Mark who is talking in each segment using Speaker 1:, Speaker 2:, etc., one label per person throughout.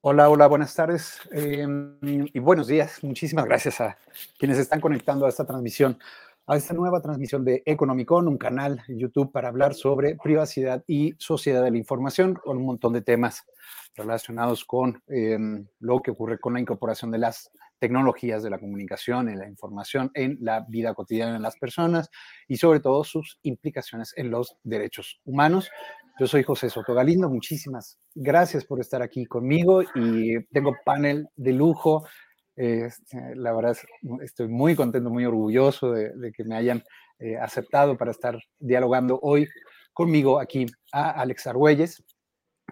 Speaker 1: Hola, hola, buenas tardes eh, y buenos días. Muchísimas gracias a quienes están conectando a esta transmisión, a esta nueva transmisión de Economicon, un canal en YouTube para hablar sobre privacidad y sociedad de la información, con un montón de temas relacionados con eh, lo que ocurre con la incorporación de las tecnologías de la comunicación y la información en la vida cotidiana de las personas y sobre todo sus implicaciones en los derechos humanos. Yo soy José Soto Galindo, muchísimas gracias por estar aquí conmigo y tengo panel de lujo. Este, la verdad, estoy muy contento, muy orgulloso de, que me hayan eh, aceptado para estar dialogando hoy conmigo aquí a Alex Argüelles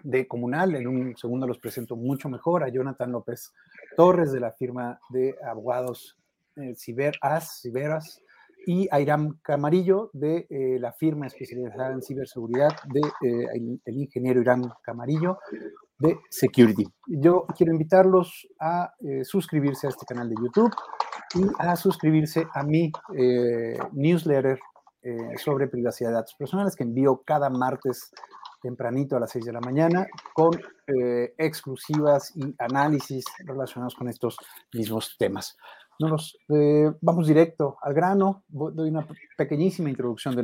Speaker 1: de Comunal. En un segundo los presento mucho mejor a Jonathan López Torres de la firma de abogados eh, Ciberas, Ciberas y Airam Camarillo de eh, la firma especializada en ciberseguridad de eh, el, ingeniero Irán Camarillo de Security. Yo quiero invitarlos a suscribirse a este canal de YouTube y a suscribirse a mi newsletter sobre privacidad de datos personales que envío cada martes tempranito a las 6 de la mañana con exclusivas y análisis relacionados con estos mismos temas. Nos eh, vamos directo al grano. Doy una pequeñísima introducción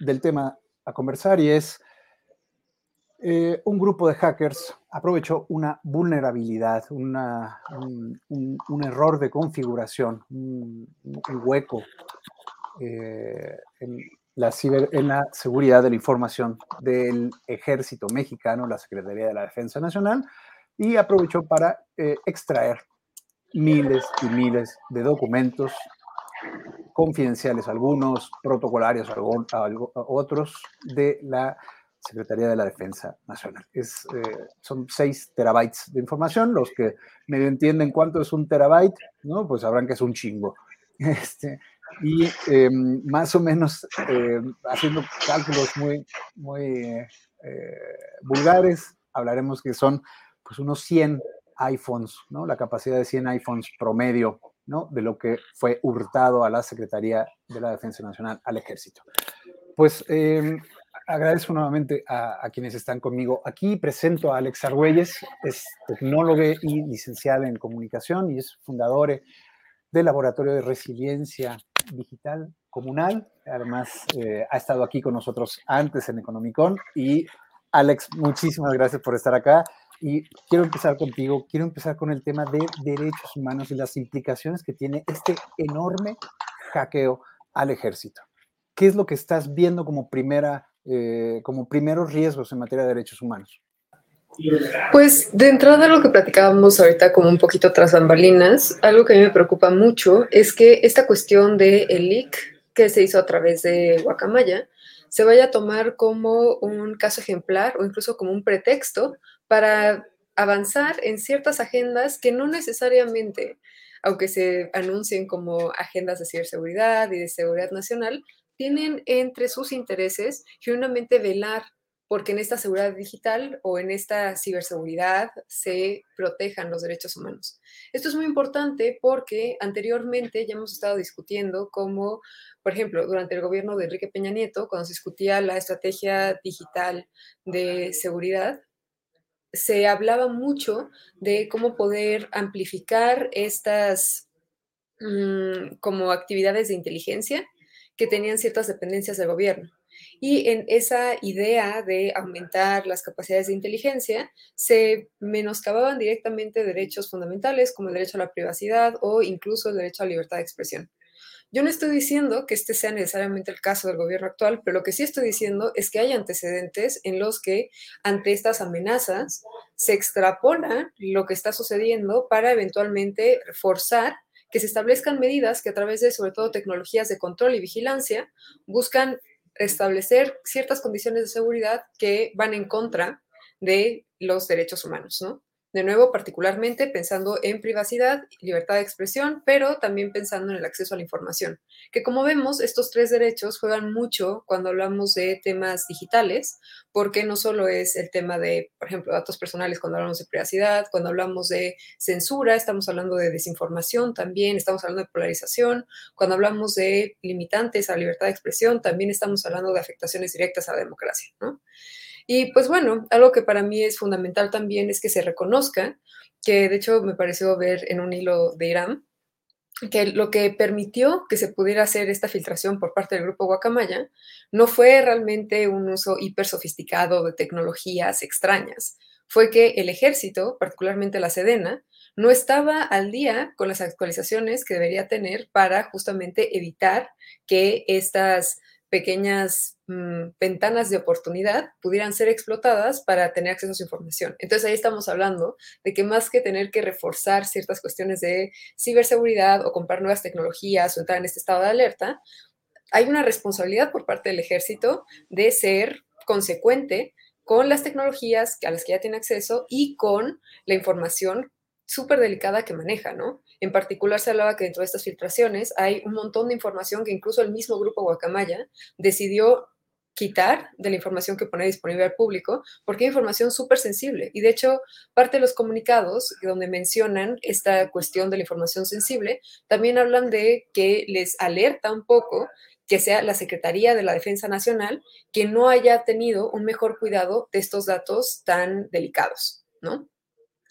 Speaker 1: del, tema a conversar y es eh, un grupo de hackers aprovechó una vulnerabilidad, un, error de configuración, un, hueco eh, en, la en la seguridad de la información del ejército mexicano, la Secretaría de la Defensa Nacional, y aprovechó para extraer miles y miles de documentos confidenciales, algunos protocolarios, otros de la Secretaría de la Defensa Nacional. Es, eh, son 6 terabytes de información. Los que medio entienden cuánto es un terabyte, ¿no? pues sabrán que es un chingo. Este, y em, más o menos em, haciendo cálculos muy, muy eh, vulgares, hablaremos que son pues unos 100 iPhones, ¿no? La capacidad de 100 iPhones promedio, ¿no? De lo que fue hurtado a la Secretaría de la Defensa Nacional, al Ejército. Pues em, agradezco nuevamente a, quienes están conmigo aquí. Presento a Alex Argüelles, es tecnólogo y licenciada en comunicación y es fundador del Laboratorio de Resiliencia Digital Comunal. Además, eh, ha estado aquí con nosotros antes en Economicon. Y Alex, muchísimas gracias por estar acá. Y quiero empezar contigo, quiero empezar con el tema de derechos humanos y las implicaciones que tiene este enorme hackeo al ejército. ¿Qué es lo que estás viendo como, primera, eh, como primeros riesgos en materia de derechos humanos?
Speaker 2: Pues de entrada lo que platicábamos ahorita como un poquito tras bambalinas, algo que a mí me preocupa mucho es que esta cuestión del el que se hizo a través de Guacamaya se vaya a tomar como un caso ejemplar o incluso como un pretexto para avanzar en ciertas agendas que no necesariamente, aunque se anuncien como agendas de ciberseguridad y de seguridad nacional, tienen entre sus intereses genuinamente velar porque en esta seguridad digital o en esta ciberseguridad se protejan los derechos humanos. Esto es muy importante porque anteriormente ya hemos estado discutiendo cómo, por ejemplo, durante el gobierno de Enrique Peña Nieto, cuando se discutía la estrategia digital de seguridad, se hablaba mucho de cómo poder amplificar estas mm, como actividades de inteligencia que tenían ciertas dependencias del gobierno. Y en esa idea de aumentar las capacidades de inteligencia, se menoscababan directamente derechos fundamentales como el derecho a la privacidad o incluso el derecho a la libertad de expresión. Yo no estoy diciendo que este sea necesariamente el caso del gobierno actual, pero lo que sí estoy diciendo es que hay antecedentes en los que ante estas amenazas se extrapola lo que está sucediendo para eventualmente forzar que se establezcan medidas que a través de sobre todo tecnologías de control y vigilancia buscan establecer ciertas condiciones de seguridad que van en contra de los derechos humanos, ¿no? De nuevo, particularmente pensando en privacidad, libertad de expresión, pero también pensando en el acceso a la información. Que como vemos, estos tres derechos juegan mucho cuando hablamos de temas digitales, porque no solo es el tema de, por ejemplo, datos personales cuando hablamos de privacidad, cuando hablamos de censura, estamos hablando de desinformación también, estamos hablando de polarización, cuando hablamos de limitantes a la libertad de expresión, también estamos hablando de afectaciones directas a la democracia, ¿no? Y pues bueno, algo que para mí es fundamental también es que se reconozca, que de hecho me pareció ver en un hilo de Irán, que lo que permitió que se pudiera hacer esta filtración por parte del grupo Guacamaya no fue realmente un uso hiper sofisticado de tecnologías extrañas, fue que el ejército, particularmente la Sedena, no estaba al día con las actualizaciones que debería tener para justamente evitar que estas pequeñas mm, ventanas de oportunidad pudieran ser explotadas para tener acceso a su información. Entonces ahí estamos hablando de que más que tener que reforzar ciertas cuestiones de ciberseguridad o comprar nuevas tecnologías o entrar en este estado de alerta, hay una responsabilidad por parte del ejército de ser consecuente con las tecnologías a las que ya tiene acceso y con la información súper delicada que maneja, ¿no? En particular se hablaba que dentro de estas filtraciones hay un montón de información que incluso el mismo grupo Guacamaya decidió quitar de la información que pone disponible al público, porque hay información súper sensible. Y de hecho, parte de los comunicados donde mencionan esta cuestión de la información sensible, también hablan de que les alerta un poco que sea la Secretaría de la Defensa Nacional que no haya tenido un mejor cuidado de estos datos tan delicados, ¿no?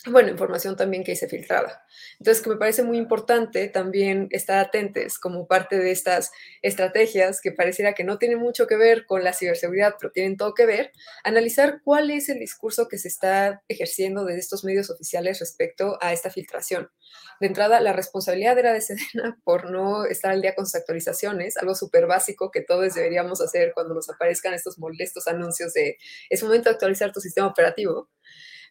Speaker 2: Bueno, información también que se filtraba. Entonces, que me parece muy importante también estar atentos como parte de estas estrategias que pareciera que no tienen mucho que ver con la ciberseguridad, pero tienen todo que ver, analizar cuál es el discurso que se está ejerciendo desde estos medios oficiales respecto a esta filtración. De entrada, la responsabilidad era de Sedena por no estar al día con sus actualizaciones, algo súper básico que todos deberíamos hacer cuando nos aparezcan estos molestos anuncios de es momento de actualizar tu sistema operativo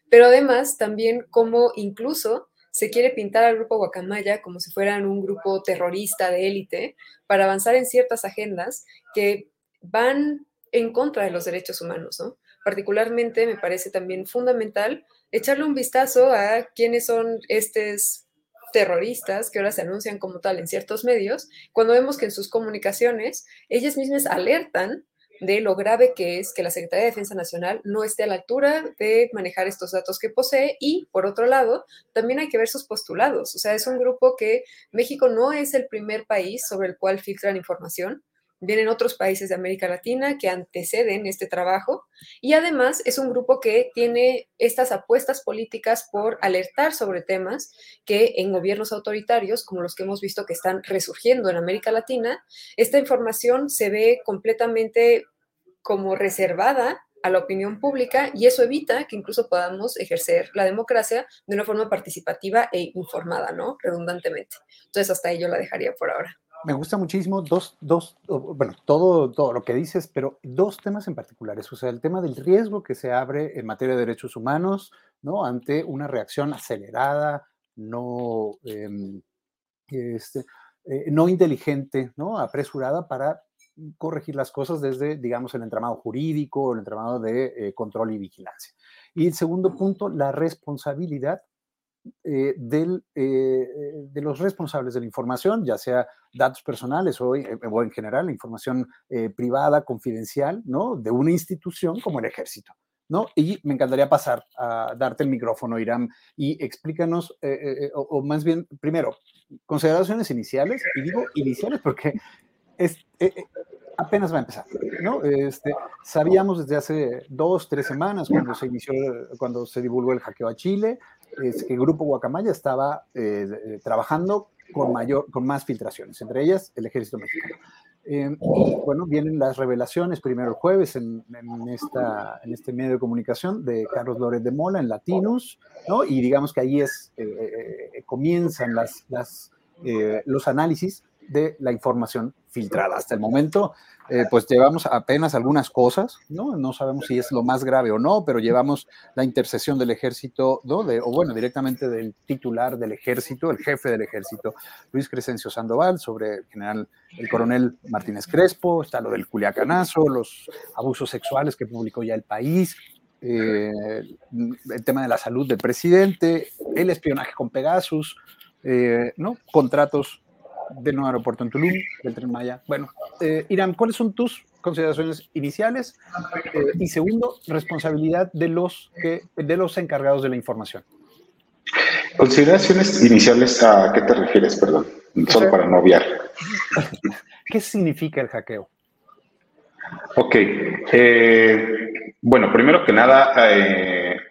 Speaker 2: pero además también como incluso se quiere pintar al grupo Guacamaya como si fueran un grupo terrorista de élite para avanzar en ciertas agendas que van en contra de los derechos humanos, ¿no? Particularmente me parece también fundamental echarle un vistazo a quiénes son estos terroristas que ahora se anuncian como tal en ciertos medios, cuando vemos que en sus comunicaciones ellas mismas alertan de lo grave que es que la Secretaría de Defensa Nacional no esté a la altura de manejar estos datos que posee y, por otro lado, también hay que ver sus postulados. O sea, es un grupo que México no es el primer país sobre el cual filtran información. Vienen otros países de América Latina que anteceden este trabajo y además es un grupo que tiene estas apuestas políticas por alertar sobre temas que en gobiernos autoritarios, como los que hemos visto que están resurgiendo en América Latina, esta información se ve completamente como reservada a la opinión pública y eso evita que incluso podamos ejercer la democracia de una forma participativa e informada, ¿no? Redundantemente. Entonces, hasta ahí yo la dejaría por ahora
Speaker 1: me gusta muchísimo dos, dos, bueno, todo, todo lo que dices, pero dos temas en particulares. O sea, el tema del riesgo que se abre en materia de derechos humanos, ¿no? Ante una reacción acelerada, no, em, este, eh, no inteligente, ¿no? Apresurada para corregir las cosas desde, digamos, el entramado jurídico, el entramado de eh, control y vigilancia. Y el segundo punto, la responsabilidad eh, del, eh, de los responsables de la información, ya sea datos personales o, eh, en general la información privada, confidencial, ¿no? De una institución como el ejército. ¿No? Y me encantaría pasar a darte el micrófono, Irán, y explícanos, o, o, más bien, primero, consideraciones iniciales, y digo iniciales porque es, apenas va a empezar, ¿no? Este, sabíamos desde hace dos, tres semanas, cuando se inició, cuando se divulgó el hackeo a Chile, es que el Grupo Guacamaya estaba eh, eh, trabajando con, mayor, con más filtraciones, entre ellas el Ejército Mexicano. Eh, y bueno, vienen las revelaciones primero el jueves en, en, esta, en este medio de comunicación de Carlos Lórez de Mola en Latinos, ¿no? Y digamos que ahí es, comienzan las, las, los análisis de la información filtrada. Hasta el momento, eh, pues llevamos apenas algunas cosas, ¿no? No sabemos si es lo más grave o no, pero llevamos la intercesión del ejército, ¿no? O bueno, directamente del titular del ejército, el jefe del ejército, Luis Crescencio Sandoval, sobre el general, el coronel Martínez Crespo, está lo del Culiacanazo, los abusos sexuales que publicó ya el país, eh, el tema de la salud del presidente, el espionaje con Pegasus, eh, ¿no? Contratos del nuevo aeropuerto en Tulum, del Tren Maya. Bueno, eh, Irán, ¿cuáles son tus consideraciones iniciales? Eh, y segundo, responsabilidad de los, que, de los encargados de la información.
Speaker 3: Consideraciones iniciales, ¿a qué te refieres? Perdón, solo para no obviar.
Speaker 1: ¿Qué significa el hackeo?
Speaker 3: Ok. Eh, bueno, primero que nada,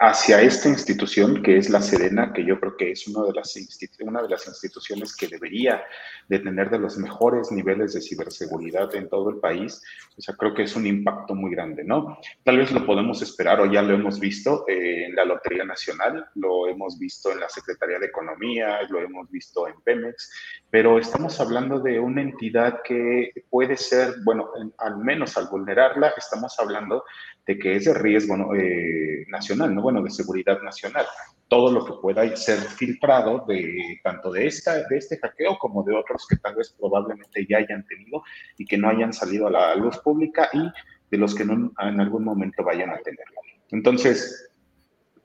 Speaker 3: hacia esta institución que es la Sedena, que yo creo que es una de, las una de las instituciones que debería de tener de los mejores niveles de ciberseguridad en todo el país, o sea, creo que es un impacto muy grande, ¿no? Tal vez lo podemos esperar o ya lo hemos visto eh, en la Lotería Nacional, lo hemos visto en la Secretaría de Economía, lo hemos visto en Pemex, pero estamos hablando de una entidad que puede ser, bueno, al menos al vulnerarla, estamos hablando de que es de riesgo eh, nacional, ¿no? Bueno, de seguridad nacional. Todo lo que pueda ser filtrado de tanto de, esta, de este hackeo como de otros que tal vez probablemente ya hayan tenido y que no hayan salido a la luz pública y de los que no, en algún momento vayan a tenerlo. Entonces,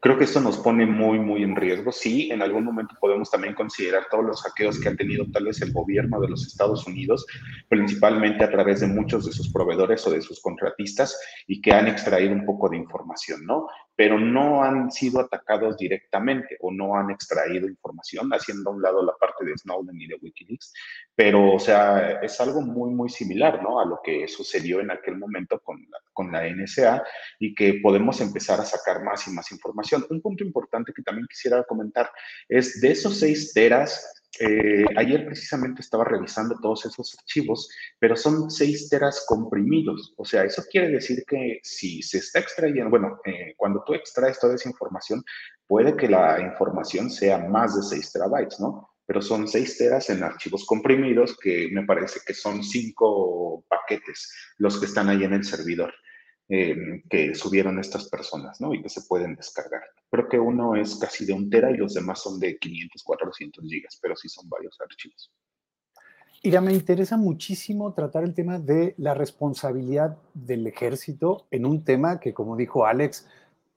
Speaker 3: Creo que esto nos pone muy, muy en riesgo. Sí, en algún momento podemos también considerar todos los hackeos que ha tenido tal vez el gobierno de los Estados Unidos, principalmente a través de muchos de sus proveedores o de sus contratistas y que han extraído un poco de información, ¿no? Pero no han sido atacados directamente o no han extraído información, haciendo a un lado la parte de Snowden y de Wikileaks. Pero, o sea, es algo muy, muy similar, ¿no? A lo que sucedió en aquel momento con la, con la NSA y que podemos empezar a sacar más y más información un punto importante que también quisiera comentar es de esos seis teras, eh, ayer precisamente estaba revisando todos esos archivos, pero son seis teras comprimidos. O sea, eso quiere decir que si se está extrayendo, bueno, eh, cuando tú extraes toda esa información, puede que la información sea más de 6 terabytes, ¿no? Pero son 6 teras en archivos comprimidos que me parece que son cinco paquetes los que están ahí en el servidor. Em, que subieron estas personas, ¿no? Y que se pueden descargar. Creo que uno es casi de un tera y los demás son de 500, 400 gigas, pero sí son varios archivos.
Speaker 1: Ira, me interesa muchísimo tratar el tema de la responsabilidad del ejército en un tema que, como dijo Alex,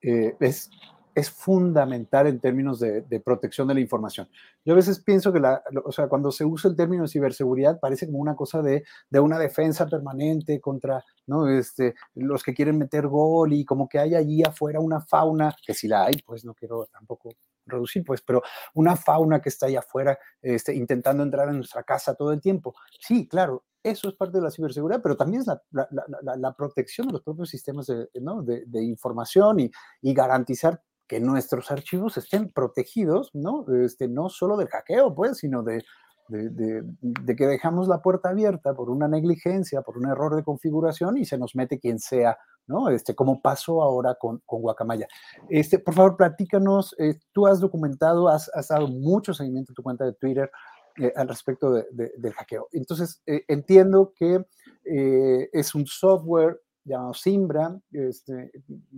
Speaker 1: eh, es es fundamental en términos de, protección de la información. Yo a veces pienso que, la, o sea, cuando se usa el término ciberseguridad parece como una cosa de, una defensa permanente contra ¿no? este, los que quieren meter gol y como que hay allí afuera una fauna, que si la hay, pues no quiero tampoco reducir, pues, pero una fauna que está allá afuera este, intentando entrar en nuestra casa todo el tiempo. Sí, claro, eso es parte de la ciberseguridad, pero también es la, protección de los propios sistemas de, de información y, y, garantizar que nuestros archivos estén protegidos, ¿no? Este, no solo del hackeo, pues, sino de, de, que dejamos la puerta abierta por una negligencia, por un error de configuración y se nos mete quien sea, ¿no? Este, como pasó ahora con, con Guacamaya. Este, por favor, platícanos, eh, tú has documentado, has, has, dado mucho seguimiento a tu cuenta de Twitter eh, al respecto del hackeo. Entonces, eh, entiendo que es un software llamado Simbra, este,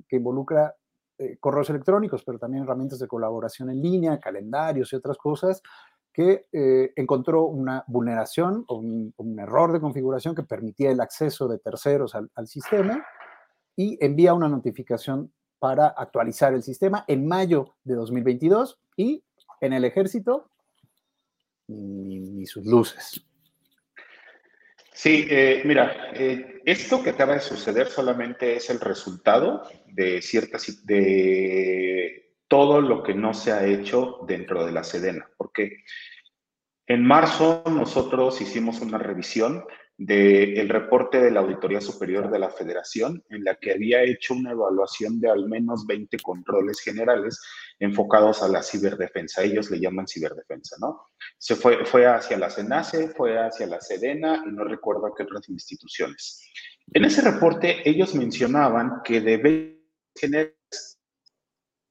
Speaker 1: que involucra eh, correos electrónicos, pero también herramientas de colaboración en línea, calendarios y otras cosas, que eh, encontró una vulneración o un, error de configuración que permitía el acceso de terceros al, sistema y envía una notificación para actualizar el sistema en mayo de 2022 y en el ejército ni sus luces.
Speaker 3: Sí, eh, mira, eh, esto que acaba de suceder solamente es el resultado de ciertas, de todo lo que no se ha hecho dentro de la Sedena, porque en marzo nosotros hicimos una revisión del reporte de la Auditoría Superior de la Federación, en la que había hecho una evaluación de al menos 20 controles generales enfocados a la ciberdefensa. Ellos le llaman ciberdefensa, ¿no? Se fue, fue hacia la CENACE, fue hacia la SEDENA y no recuerdo a qué otras instituciones. En ese reporte ellos mencionaban que debe tener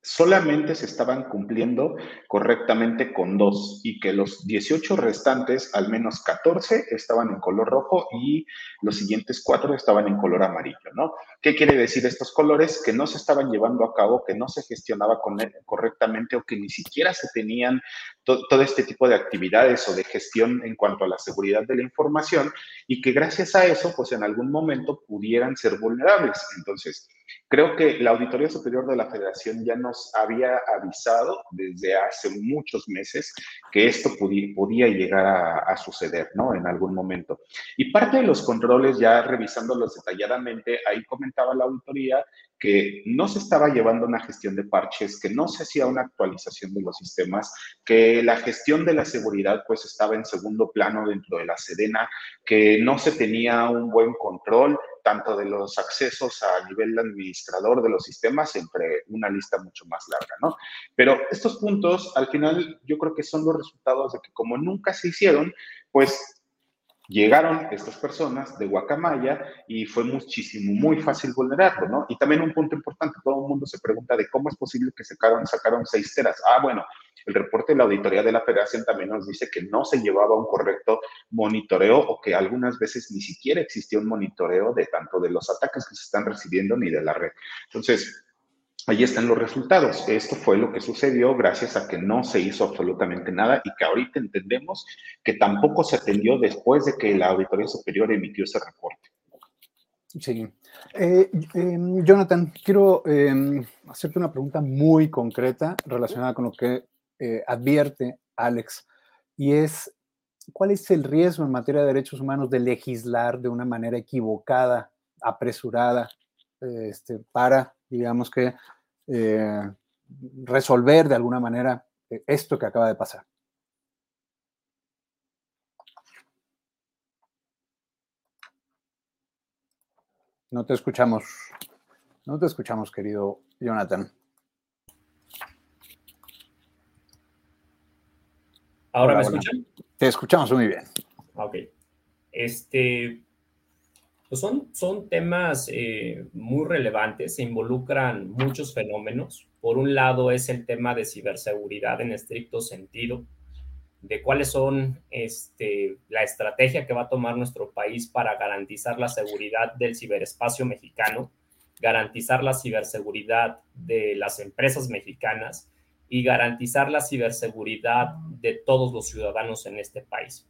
Speaker 3: solamente se estaban cumpliendo correctamente con dos y que los 18 restantes, al menos 14, estaban en color rojo y los siguientes cuatro estaban en color amarillo, ¿no? ¿Qué quiere decir estos colores? Que no se estaban llevando a cabo, que no se gestionaba correctamente o que ni siquiera se tenían todo este tipo de actividades o de gestión en cuanto a la seguridad de la información y que gracias a eso, pues en algún momento pudieran ser vulnerables. Entonces, Creo que la Auditoría Superior de la Federación ya nos había avisado desde hace muchos meses que esto podía, llegar a, suceder, ¿no? En algún momento. Y parte de los controles, ya revisándolos detalladamente, ahí comentaba la auditoría que no se estaba llevando una gestión de parches, que no se hacía una actualización de los sistemas, que la gestión de la seguridad pues estaba en segundo plano dentro de la Sedena, que no se tenía un buen control tanto de los accesos a nivel administrador de los sistemas, entre una lista mucho más larga, ¿no? Pero estos puntos, al final, yo creo que son los resultados de que como nunca se hicieron, pues Llegaron estas personas de Guacamaya y fue muchísimo, muy fácil vulnerarlo, ¿no? Y también un punto importante, todo el mundo se pregunta de cómo es posible que sacaron, sacaron seis teras. Ah, bueno, el reporte de la auditoría de la federación también nos dice que no se llevaba un correcto monitoreo o que algunas veces ni siquiera existía un monitoreo de tanto de los ataques que se están recibiendo ni de la red. Entonces, Ahí están los resultados. Esto fue lo que sucedió gracias a que no se hizo absolutamente nada y que ahorita entendemos que tampoco se atendió después de que la Auditoría Superior emitió ese reporte.
Speaker 1: Sí. Eh, em, Jonathan, quiero em, hacerte una pregunta muy concreta relacionada con lo que eh, advierte Alex, y es, ¿cuál es el riesgo en materia de derechos humanos de legislar de una manera equivocada, apresurada, este, para digamos que, eh, resolver de alguna manera eh, esto que acaba de pasar. No te escuchamos. No te escuchamos, querido Jonathan.
Speaker 4: ¿Ahora me escuchan?
Speaker 1: Te escuchamos muy bien.
Speaker 4: Ok. Este, pues son, son temas eh, muy relevantes, se involucran muchos fenómenos. Por un lado es el tema de ciberseguridad en estricto sentido, de cuáles son este, la estrategia que va a tomar nuestro país para garantizar la seguridad del ciberespacio mexicano, garantizar la ciberseguridad de las empresas mexicanas y garantizar la ciberseguridad de todos los ciudadanos en este país.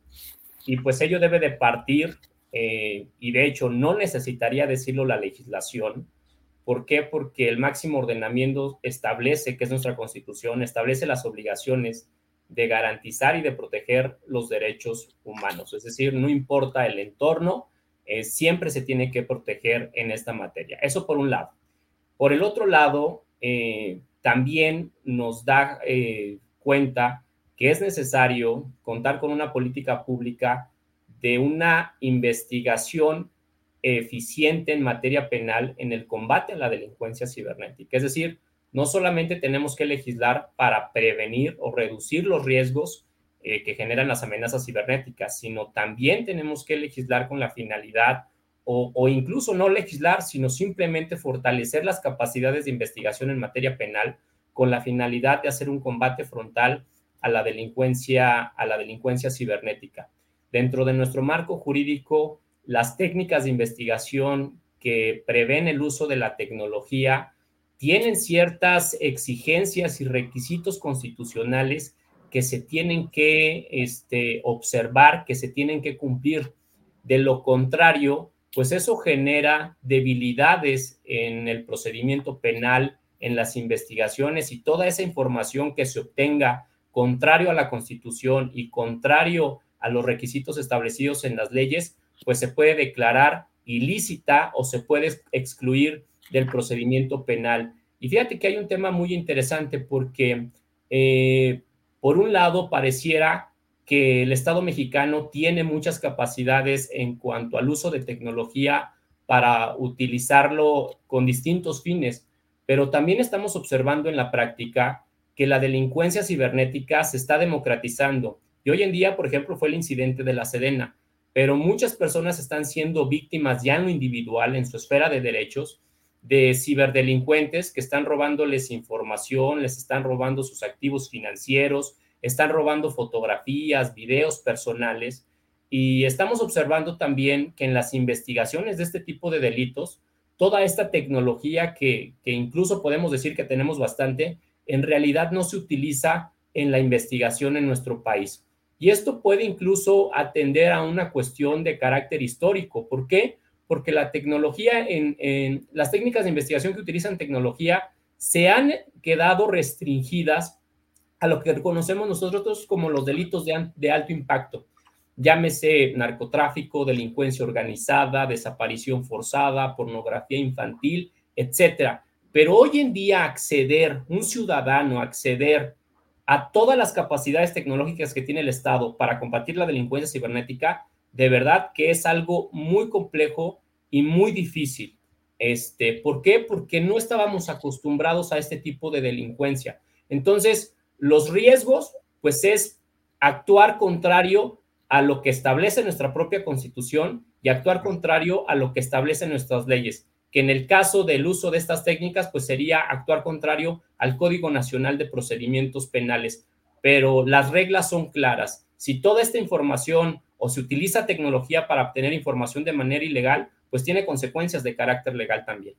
Speaker 4: Y pues ello debe de partir eh, y de hecho no necesitaría decirlo la legislación. ¿Por qué? Porque el máximo ordenamiento establece, que es nuestra constitución, establece las obligaciones de garantizar y de proteger los derechos humanos. Es decir, no importa el entorno, eh, siempre se tiene que proteger en esta materia. Eso por un lado. Por el otro lado, eh, también nos da cuenta que es necesario contar con una política pública de una investigación eficiente en materia penal en el combate a la delincuencia cibernética. Es decir, no solamente tenemos que legislar para prevenir o reducir los riesgos eh, que generan las amenazas cibernéticas, sino también tenemos que legislar con la finalidad o, o, incluso no legislar, sino simplemente fortalecer las capacidades de investigación en materia penal con la finalidad de hacer un combate frontal a la delincuencia, a la delincuencia cibernética. Dentro de nuestro marco jurídico, las técnicas de investigación que prevén el uso de la tecnología tienen ciertas exigencias y requisitos constitucionales que se tienen que este, observar, que se tienen que cumplir. De lo contrario, pues eso genera debilidades en el procedimiento penal, en las investigaciones y toda esa información que se obtenga contrario a la Constitución y contrario a los requisitos establecidos en las leyes, pues se puede declarar ilícita o se puede excluir del procedimiento penal. Y fíjate que hay un tema muy interesante porque, eh, por un lado, pareciera que el Estado mexicano tiene muchas capacidades en cuanto al uso de tecnología para utilizarlo con distintos fines, pero también estamos observando en la práctica que la delincuencia cibernética se está democratizando y hoy en día, por ejemplo, fue el incidente de la Sedena, pero muchas personas están siendo víctimas ya en lo individual, en su esfera de derechos, de ciberdelincuentes que están robándoles información, les están robando sus activos financieros, están robando fotografías, videos personales. Y estamos observando también que en las investigaciones de este tipo de delitos, toda esta tecnología que, que incluso podemos decir que tenemos bastante, en realidad no se utiliza en la investigación en nuestro país. Y esto puede incluso atender a una cuestión de carácter histórico. ¿Por qué? Porque la tecnología, en, las técnicas de investigación que utilizan tecnología se han quedado restringidas a lo que conocemos nosotros como los delitos de, de alto impacto. Llámese narcotráfico, delincuencia organizada, desaparición forzada, pornografía infantil, etcétera. Pero hoy en día acceder, un ciudadano acceder a todas las capacidades tecnológicas que tiene el Estado para combatir la delincuencia cibernética, de verdad que es algo muy complejo y muy difícil. Este, ¿Por qué? Porque no estábamos acostumbrados a este tipo de delincuencia. Entonces, los riesgos, pues es actuar contrario a lo que establece nuestra propia constitución y actuar contrario a lo que establecen nuestras leyes, que en el caso del uso de estas técnicas, pues sería actuar contrario al Código Nacional de Procedimientos Penales. Pero las reglas son claras. Si toda esta información o se utiliza tecnología para obtener información de manera ilegal, pues tiene consecuencias de carácter legal también.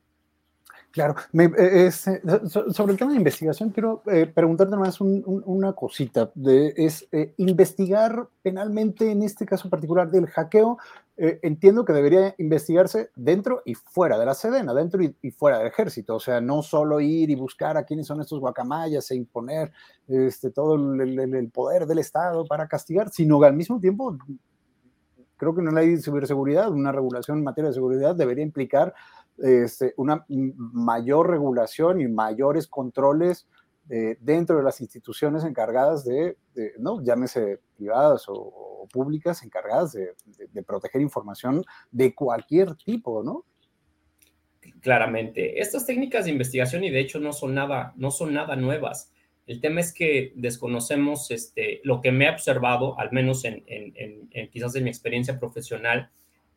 Speaker 1: Claro, eh, eh, sobre el tema de investigación, quiero eh, preguntarte más una cosita. Es investigar penalmente, en este caso particular del hackeo, entiendo que debería investigarse dentro y fuera de la Sedena, dentro y, fuera del ejército. O sea, no solo ir y buscar a quiénes son estos guacamayas e imponer este, todo el, poder del Estado para castigar, sino que al mismo tiempo creo que una ley de ciberseguridad, una regulación en materia de seguridad debería implicar este, una mayor regulación y mayores controles eh, dentro de las instituciones encargadas de, ¿no? llámese privadas o, públicas, encargadas de, de, proteger información de cualquier tipo, ¿no?
Speaker 4: Claramente. Estas técnicas de investigación, y de hecho no son nada, no son nada nuevas. El tema es que desconocemos este, lo que me he observado, al menos en, en, en, quizás en mi experiencia profesional,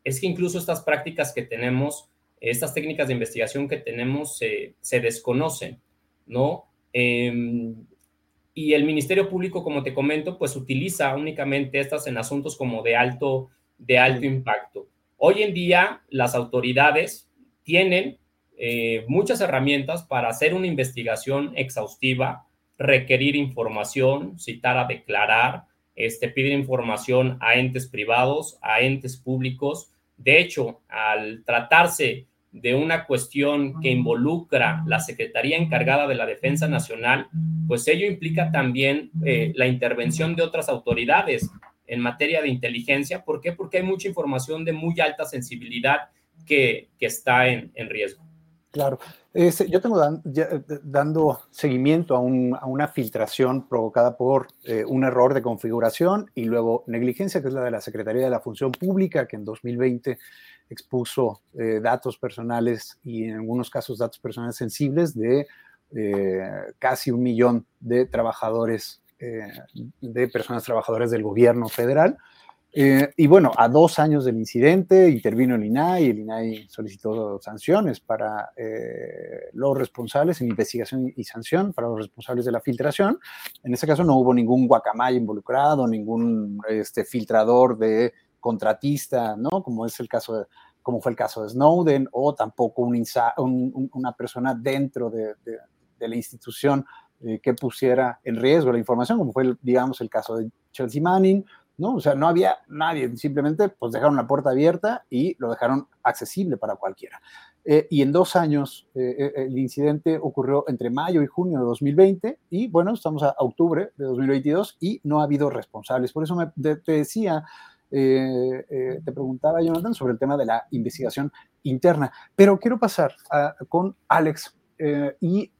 Speaker 4: es que incluso estas prácticas que tenemos estas técnicas de investigación que tenemos se desconocen, ¿no? Em, y el Ministerio Público, como te comento, pues utiliza únicamente estas en asuntos como de alto, de alto impacto. Hoy en día las autoridades tienen eh, muchas herramientas para hacer una investigación exhaustiva, requerir información, citar a declarar, este, pedir información a entes privados, a entes públicos, de hecho, al tratarse de una cuestión que involucra la Secretaría encargada de la Defensa Nacional, pues ello implica también eh, la intervención de otras autoridades en materia de inteligencia. ¿Por qué? Porque hay mucha información de muy alta sensibilidad que, está en, riesgo.
Speaker 1: Claro. yo tengo dando seguimiento a, una filtración provocada por eh, un error de configuración y luego negligencia, que es la de la Secretaría de la Función Pública, que en 2020 expuso eh, datos personales y en algunos casos datos personales sensibles de eh, casi un millón de trabajadores, eh, de personas trabajadoras del gobierno federal. Y bueno, a dos años del incidente intervino el INAI el INAI solicitó sanciones para los responsables, en investigación y sanción para los responsables de la filtración. En este caso no hubo ningún guacamaya involucrado, ningún este, filtrador de contratista, ¿no? Como es el caso de, como fue el caso de Snowden, o tampoco un, una persona dentro de, la institución eh, que pusiera en riesgo la información, como fue, digamos, el caso de Chelsea Manning, ¿no? O sea, no había nadie, simplemente pues dejaron la puerta abierta y lo dejaron accesible para cualquiera. Eh, y en dos años, eh, el incidente ocurrió entre mayo y junio de 2020 y bueno, estamos a, octubre de 2022 y no ha habido responsables. Por eso me, te decía eh, eh, te preguntaba, Jonathan, sobre el tema de la investigación interna. Pero quiero pasar con Alex. Eh, y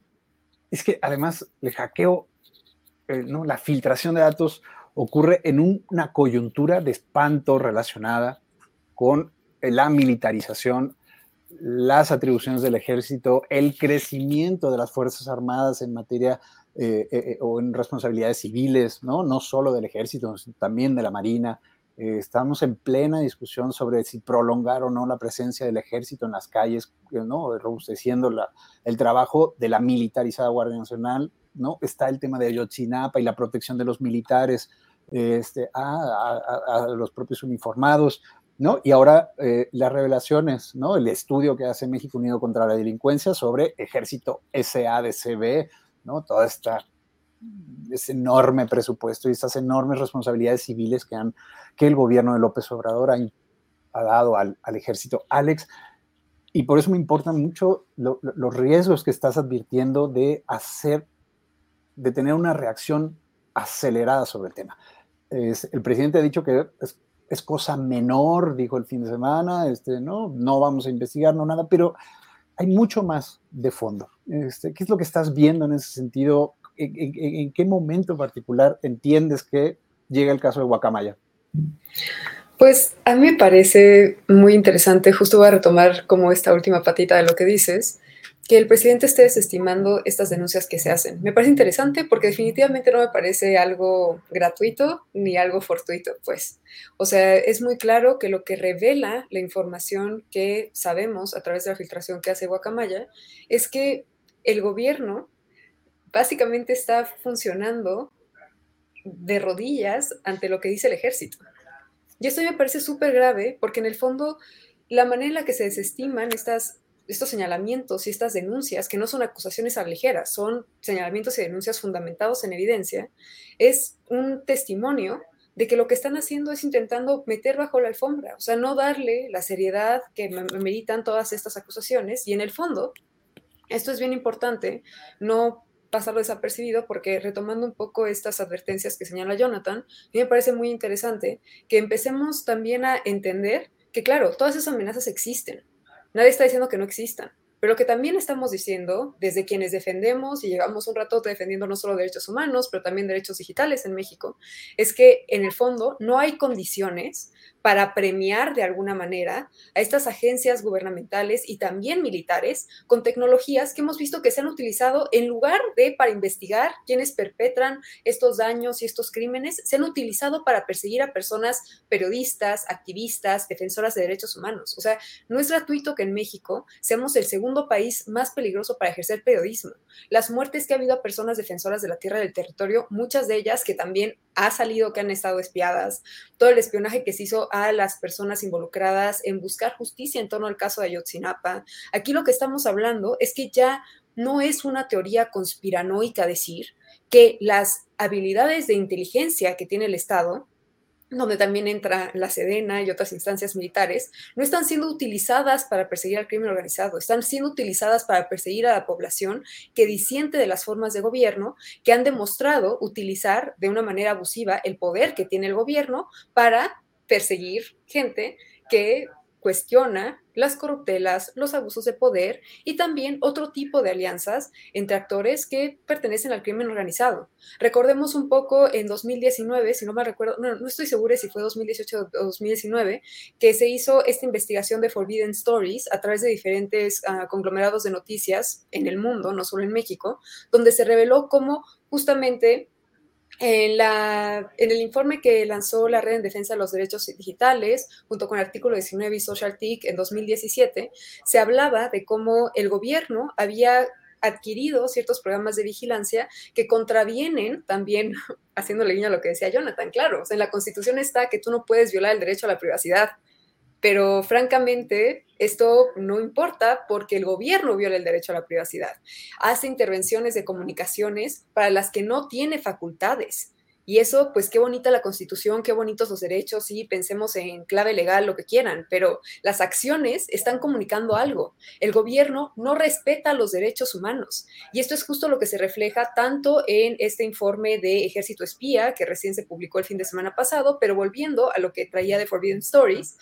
Speaker 1: es que además el hackeo, ¿no? la filtración de datos ocurre en una coyuntura de espanto relacionada con la militarización, las atribuciones del ejército, el crecimiento de las Fuerzas Armadas en materia o en responsabilidades civiles, ¿no? no solo del ejército, también de la Marina, eh, estamos en plena discusión sobre si prolongar o no la presencia del ejército en las calles, ¿no? robusteciendo el trabajo de la militarizada Guardia Nacional. ¿no? Está el tema de Ayotzinapa y la protección de los militares este, a, los propios uniformados. ¿no? Y ahora eh, las revelaciones, ¿no? el estudio que hace México Unido contra la Delincuencia sobre ejército SADCB, ¿no? toda esta ese enorme presupuesto y estas enormes responsabilidades civiles que, han, que el gobierno de López Obrador ha, dado al, ejército. Alex, y por eso me importan mucho los riesgos que estás advirtiendo de hacer, de tener una reacción acelerada sobre el tema. El presidente ha dicho que es, cosa menor, dijo el fin de semana, este, no, no vamos a investigar, no nada, pero hay mucho más de fondo. Este, ¿Qué es lo que estás viendo en ese sentido? ¿En, qué momento en particular entiendes que llega el caso de Guacamaya?
Speaker 2: Pues a mí me parece muy interesante, justo voy a retomar como esta última patita de lo que dices, que el presidente esté desestimando estas denuncias que se hacen. Me parece interesante porque definitivamente no me parece algo gratuito ni algo fortuito, pues. O sea, es muy claro que lo que revela la información que sabemos a través de la filtración que hace Guacamaya es que el gobierno básicamente está funcionando de rodillas ante lo que dice el ejército. Y esto me parece súper grave porque en el fondo la manera en la que se desestiman estas estos señalamientos y estas denuncias, que no son acusaciones a ligeras, son señalamientos y denuncias fundamentados en evidencia, es un testimonio de que lo que están haciendo es intentando meter bajo la alfombra, o sea, no darle la seriedad que meritan todas estas acusaciones. Y en el fondo, esto es bien importante, no pasarlo desapercibido porque retomando un poco estas advertencias que señala Jonathan, a mí me parece muy interesante que empecemos también a entender que, claro, todas esas amenazas existen, Nadie está diciendo que no existan, pero lo que también estamos diciendo, desde quienes defendemos y llevamos un rato defendiendo no solo derechos humanos, pero también derechos digitales en México, es que en el fondo no hay condiciones para premiar de alguna manera a estas agencias gubernamentales y también militares con tecnologías que hemos visto que se han utilizado en lugar de para investigar quienes perpetran estos daños y estos crímenes, se han utilizado para perseguir a personas periodistas, activistas, defensoras de derechos humanos. O sea, no es gratuito que en México seamos el segundo país más peligroso para ejercer periodismo. Las muertes que ha habido a personas defensoras de la tierra y del territorio, muchas de ellas que también ha salido que han estado espiadas, todo el espionaje que se hizo a las personas involucradas en buscar justicia en torno al caso de Ayotzinapa. Aquí lo que estamos hablando es que ya no es una teoría conspiranoica decir que las habilidades de inteligencia que tiene el Estado donde también entra la Sedena y otras instancias militares, no están siendo utilizadas para perseguir al crimen organizado, están siendo utilizadas para perseguir a la población que disiente de las formas de gobierno, que han demostrado utilizar de una manera abusiva el poder que tiene el gobierno para perseguir gente que cuestiona las corruptelas, los abusos de poder y también otro tipo de alianzas entre actores que pertenecen al crimen organizado. Recordemos un poco en 2019, si no me recuerdo, no, estoy segura si fue 2018 o 2019, que se hizo esta investigación de Forbidden Stories a través de diferentes ah, conglomerados de noticias en el mundo, no solo en México, donde se reveló cómo justamente en, la, el informe que lanzó la Red en Defensa de los Derechos Digitales, junto con el artículo 19 y SocialTIC en 2017, se hablaba de cómo el gobierno había adquirido ciertos programas de vigilancia que contravienen también, haciéndole guiña a lo que decía Jonathan, claro, en la Constitución está que tú no puedes violar el derecho a la privacidad, pero francamente, esto no importa porque el gobierno viola el derecho a la privacidad. Hace intervenciones de comunicaciones para las que no tiene facultades. Y eso, pues qué bonita la constitución, qué bonitos los derechos, sí, pensemos en clave legal, lo que quieran, pero las acciones están comunicando algo. El gobierno no respeta los derechos humanos. Y esto es justo lo que se refleja tanto en este informe de Ejército Espía, que recién se publicó el fin de semana pasado, pero volviendo a lo que traía de Forbidden Stories,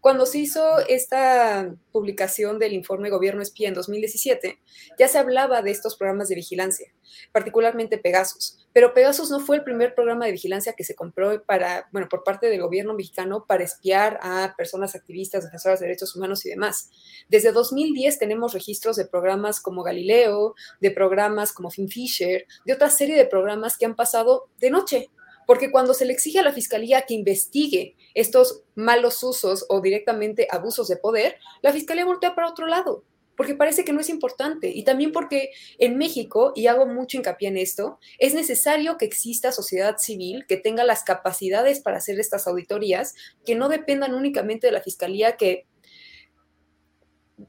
Speaker 2: cuando se hizo esta publicación del informe Gobierno Espía en 2017, ya se hablaba de estos programas de vigilancia, particularmente Pegasus. Pero Pegasus no fue el primer programa de vigilancia que se compró para, bueno, por parte del gobierno mexicano para espiar a personas activistas, defensoras de derechos humanos y demás. Desde 2010 tenemos registros de programas como Galileo, de programas como FinFisher, de otra serie de programas que han pasado de noche, porque cuando se le exige a la fiscalía que investigue estos malos usos o directamente abusos de poder, la fiscalía voltea para otro lado porque parece que no es importante y también porque en México, y hago mucho hincapié en esto, es necesario que exista sociedad civil que tenga las capacidades para hacer estas auditorías, que no dependan únicamente de la fiscalía que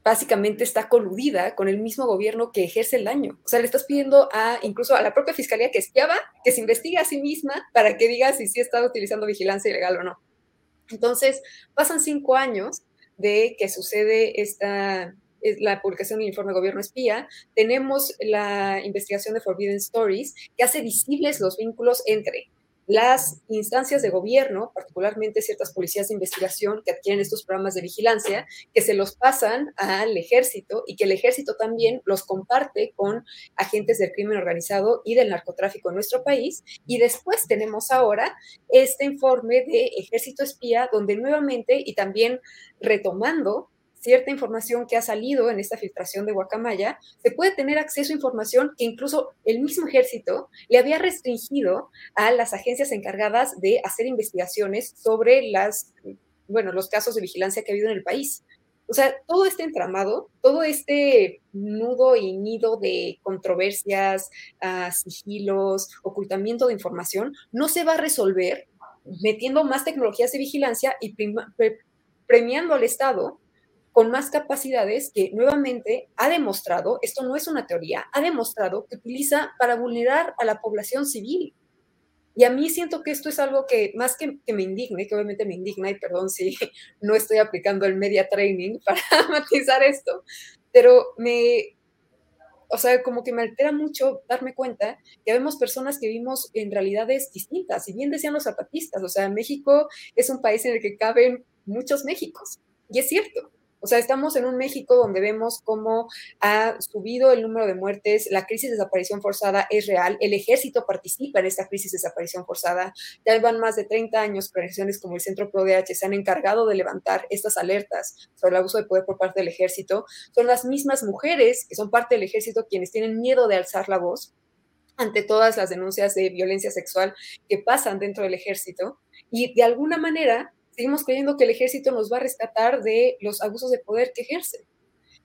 Speaker 2: básicamente está coludida con el mismo gobierno que ejerce el daño. O sea, le estás pidiendo a incluso a la propia fiscalía que espiaba que se investigue a sí misma para que diga si sí está utilizando vigilancia ilegal o no. Entonces, pasan cinco años de que sucede esta, la publicación del informe Gobierno Espía, tenemos la investigación de Forbidden Stories, que hace visibles los vínculos entre las instancias de gobierno, particularmente ciertas policías de investigación que adquieren estos programas de vigilancia, que se los pasan al ejército y que el ejército también los comparte con agentes del crimen organizado y del narcotráfico en nuestro país. Y después tenemos ahora este informe de ejército espía, donde nuevamente y también retomando cierta información que ha salido en esta filtración de Guacamaya, se puede tener acceso a información que incluso el mismo ejército le había restringido a las agencias encargadas de hacer investigaciones sobre las, bueno, los casos de vigilancia que ha habido en el país. O sea, todo este entramado, todo este nudo y nido de controversias, uh, sigilos, ocultamiento de información, no se va a resolver metiendo más tecnologías de vigilancia y premiando al Estado con más capacidades que nuevamente ha demostrado, esto no es una teoría, ha demostrado que utiliza para vulnerar a la población civil. Y a mí siento que esto es algo que más que, que me indigne, que obviamente me indigna, y perdón si no estoy aplicando el media training para matizar esto, pero me, o sea, como que me altera mucho darme cuenta que vemos personas que vivimos en realidades distintas, y bien decían los zapatistas, o sea, México es un país en el que caben muchos Méxicos, y es cierto, o sea, estamos en un México donde vemos cómo ha subido el número de muertes, la crisis de desaparición forzada es real, el ejército participa en esta crisis de desaparición forzada, ya van más de 30 años que organizaciones como el Centro ProDH se han encargado de levantar estas alertas sobre el abuso de poder por parte del ejército. Son las mismas mujeres que son parte del ejército quienes tienen miedo de alzar la voz ante todas las denuncias de violencia sexual que pasan dentro del ejército y de alguna manera seguimos creyendo que el ejército nos va a rescatar de los abusos de poder que ejerce.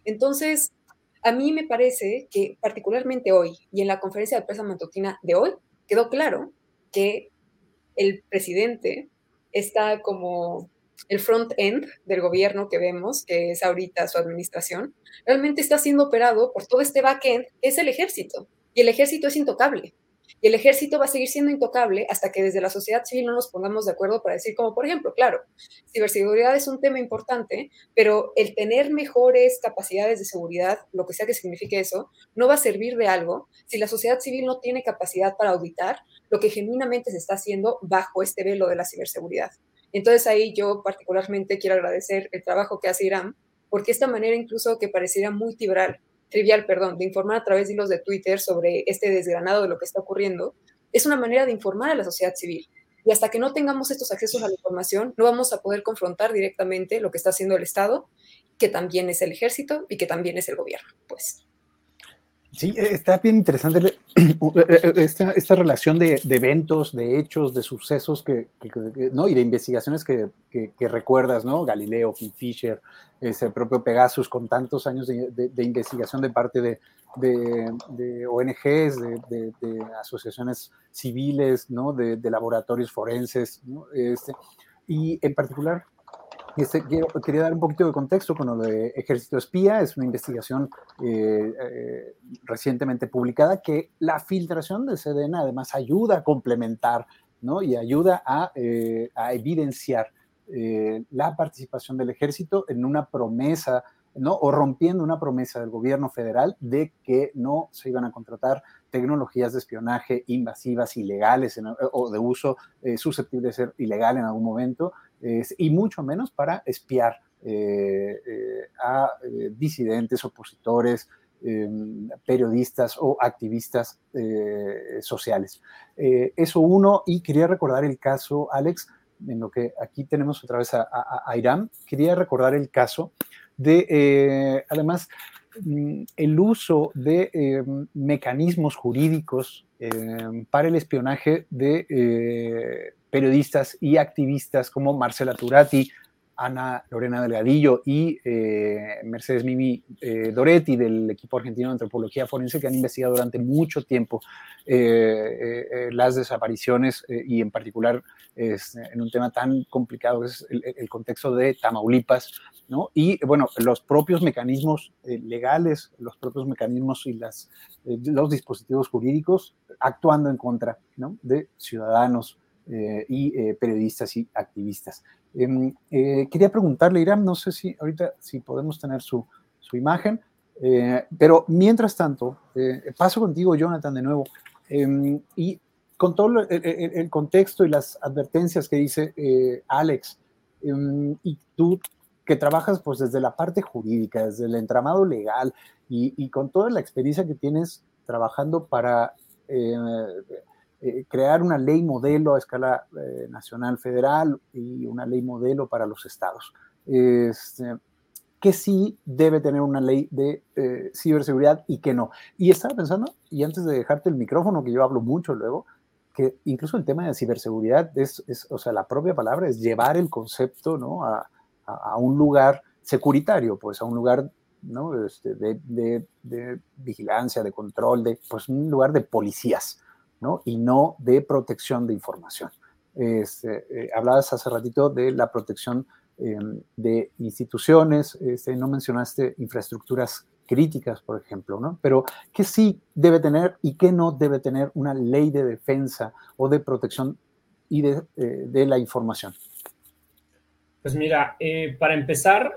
Speaker 2: Entonces, a mí me parece que particularmente hoy y en la conferencia de prensa matutina de hoy, quedó claro que el presidente está como el front end del gobierno que vemos, que es ahorita su administración, realmente está siendo operado por todo este back end, es el ejército. Y el ejército es intocable. Y el ejército va a seguir siendo intocable hasta que desde la sociedad civil no nos pongamos de acuerdo para decir, como por ejemplo, claro, ciberseguridad es un tema importante, pero el tener mejores capacidades de seguridad, lo que sea que signifique eso, no va a servir de algo si la sociedad civil no tiene capacidad para auditar lo que genuinamente se está haciendo bajo este velo de la ciberseguridad. Entonces ahí yo particularmente quiero agradecer el trabajo que hace Irán, porque esta manera incluso que pareciera muy tibral trivial, perdón, de informar a través de hilos de Twitter sobre este desgranado de lo que está ocurriendo, es una manera de informar a la sociedad civil. Y hasta que no tengamos estos accesos a la información, no vamos a poder confrontar directamente lo que está haciendo el Estado, que también es el ejército y que también es el gobierno, pues.
Speaker 1: Sí, e, está bien interesante e, e, esta, relación de, eventos, de hechos, de sucesos que, ¿no? y de investigaciones que, recuerdas, ¿no? Galileo, Fisher, ese propio Pegasus, con tantos años de, de investigación de parte de, ONGs, de, asociaciones civiles, ¿no? de, laboratorios forenses, ¿no? Este, y en particular este, quería dar un poquito de contexto con lo de Ejército Espía. Es una investigación eh, eh, recientemente publicada que la filtración de Sedena además ayuda a complementar ¿no? y ayuda a, eh, a evidenciar la participación del ejército en una promesa ¿no? o rompiendo una promesa del gobierno federal de que no se iban a contratar tecnologías de espionaje invasivas, ilegales o de uso susceptible de ser ilegal en algún momento, y mucho menos para espiar eh, eh, a eh, disidentes, opositores, em, periodistas o activistas sociales. eso uno, y quería recordar el caso, Alex, en lo que aquí tenemos otra vez a, a Irán, quería recordar el caso de, además, mm, el uso de em, mecanismos jurídicos em, para el espionaje de periodistas y activistas como Marcela Turati, Ana Lorena Delgadillo y eh, Mercedes Mimi eh, Doretti del equipo argentino de antropología forense que han investigado durante mucho tiempo eh, las desapariciones y en particular en un tema tan complicado es el, contexto de Tamaulipas, ¿no? Y bueno, los propios mecanismos legales, los propios mecanismos y las, los dispositivos jurídicos actuando en contra de ciudadanos eh, y eh, periodistas y activistas. Em, eh, quería preguntarle, Irán, no sé si ahorita si podemos tener su, su imagen, pero mientras tanto, paso contigo, Jonathan, de nuevo, em, y con todo el, contexto y las advertencias que dice eh, Alex, em, y tú que trabajas pues desde la parte jurídica, desde el entramado legal y, con toda la experiencia que tienes trabajando para eh, eh, crear una ley modelo a escala nacional federal y una ley modelo para los estados. Este, que sí debe tener una ley de ciberseguridad y que no. Y estaba pensando, y antes de dejarte el micrófono, que yo hablo mucho luego, que incluso el tema de ciberseguridad es, o sea, la propia palabra es llevar el concepto, ¿no? A, un lugar securitario, pues a un lugar, ¿no? Este, de, vigilancia, de control, de, pues un lugar de policías, ¿no? Y no de protección de información. Este, eh, hablabas hace ratito de la protección em, de instituciones, este, no mencionaste infraestructuras críticas, por ejemplo, ¿no? Pero ¿qué sí debe tener y qué no debe tener una ley de defensa o de protección y de, eh, la información?
Speaker 4: Pues mira, eh, para empezar,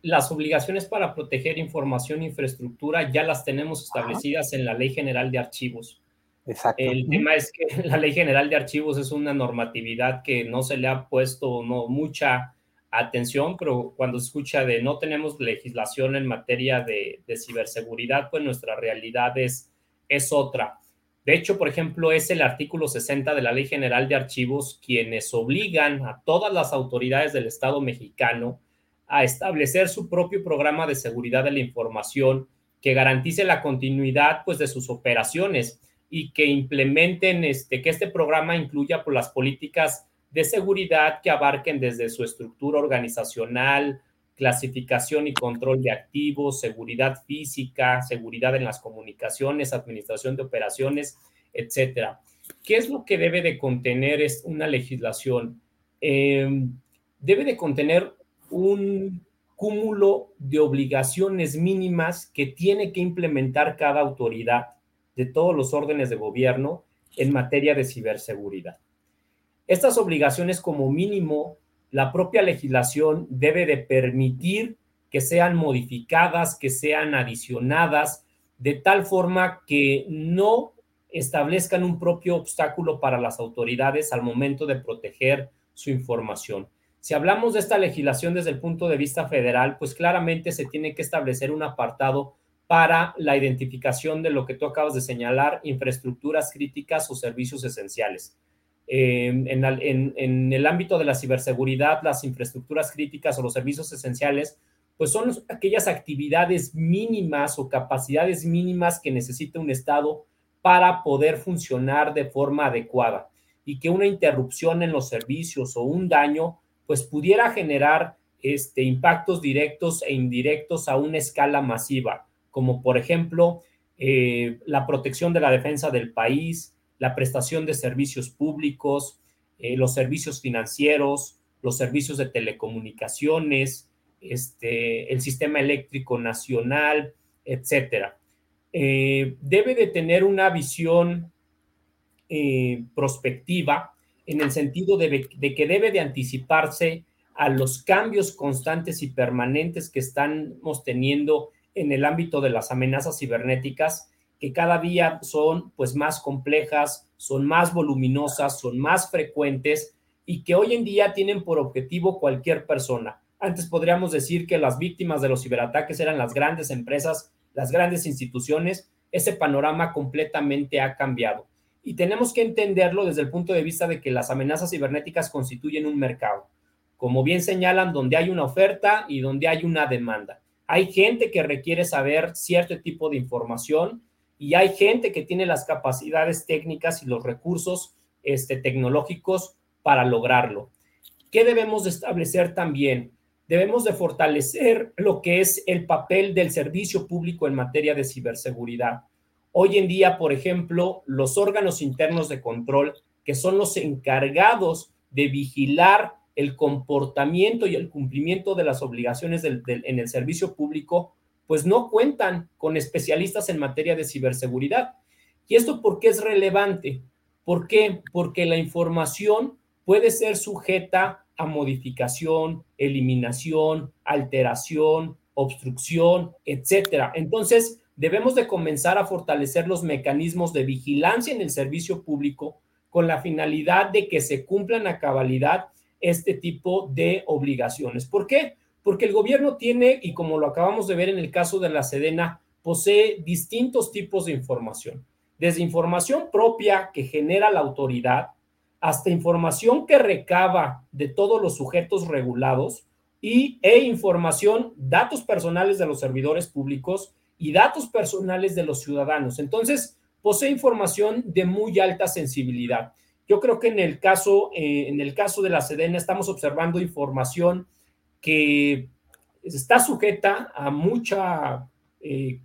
Speaker 4: las obligaciones para proteger información e infraestructura ya las tenemos establecidas en la Ley General de Archivos. Exacto. El tema es que la Ley General de Archivos es una normatividad que no se le ha puesto no, mucha atención, pero cuando escucha de no tenemos legislación en materia de, ciberseguridad, pues nuestra realidad es, es otra. De hecho, por ejemplo, es el artículo 60 de la Ley General de Archivos quienes obligan a todas las autoridades del Estado mexicano a establecer su propio programa de seguridad de la información que garantice la continuidad pues, de sus operaciones y que implementen este, que este programa incluya por pues, las políticas de seguridad que abarquen desde su estructura organizacional, clasificación y control de activos, seguridad física, seguridad en las comunicaciones, administración de operaciones, etcétera. ¿Qué es lo que debe de contener es una legislación? Em, debe de contener un cúmulo de obligaciones mínimas que tiene que implementar cada autoridad de todos los órdenes de gobierno en materia de ciberseguridad. Estas obligaciones como mínimo, la propia legislación debe de permitir que sean modificadas, que sean adicionadas, de tal forma que no establezcan un propio obstáculo para las autoridades al momento de proteger su información. Si hablamos de esta legislación desde el punto de vista federal, pues claramente se tiene que establecer un apartado para la identificación de lo que tú acabas de señalar, infraestructuras críticas o servicios esenciales. Em, en, el ámbito de la ciberseguridad, las infraestructuras críticas o los servicios esenciales, pues son aquellas actividades mínimas o capacidades mínimas que necesita un Estado para poder funcionar de forma adecuada y que una interrupción en los servicios o un daño, pues pudiera generar este, impactos directos e indirectos a una escala masiva, como por ejemplo eh, la protección de la defensa del país, la prestación de servicios públicos, eh, los servicios financieros, los servicios de telecomunicaciones, este, el sistema eléctrico nacional, etcétera. Eh, debe de tener una visión prospectiva en el sentido de, de, que debe de anticiparse a los cambios constantes y permanentes que estamos teniendo en el ámbito de las amenazas cibernéticas que cada día son pues más complejas, son más voluminosas, son más frecuentes y que hoy en día tienen por objetivo cualquier persona. Antes podríamos decir que las víctimas de los ciberataques eran las grandes empresas, las grandes instituciones. Ese panorama completamente ha cambiado. Y tenemos que entenderlo desde el punto de vista de que las amenazas cibernéticas constituyen un mercado. Como bien señalan, donde hay una oferta y donde hay una demanda. Hay gente que requiere saber cierto tipo de información y hay gente que tiene las capacidades técnicas y los recursos este, tecnológicos para lograrlo. ¿Qué debemos de establecer también? Debemos de fortalecer lo que es el papel del servicio público en materia de ciberseguridad. Hoy en día, por ejemplo, los órganos internos de control, que son los encargados de vigilar el comportamiento y el cumplimiento de las obligaciones en el servicio público, pues no cuentan con especialistas en materia de ciberseguridad. ¿Y esto por qué es relevante? ¿Por qué? Porque la información puede ser sujeta a modificación, eliminación, alteración, obstrucción, etcétera. Entonces, debemos de comenzar a fortalecer los mecanismos de vigilancia en el servicio público con la finalidad de que se cumplan a cabalidad este tipo de obligaciones. ¿Por qué? Porque el gobierno tiene, y como lo acabamos de ver en el caso de la Sedena, posee distintos tipos de información, desde información propia que genera la autoridad, hasta información que recaba de todos los sujetos regulados y, e información, datos personales de los servidores públicos y datos personales de los ciudadanos. Entonces, posee información de muy alta sensibilidad. Yo creo que en el caso, eh, en el caso de la Sedena estamos observando información que está sujeta a mucha eh,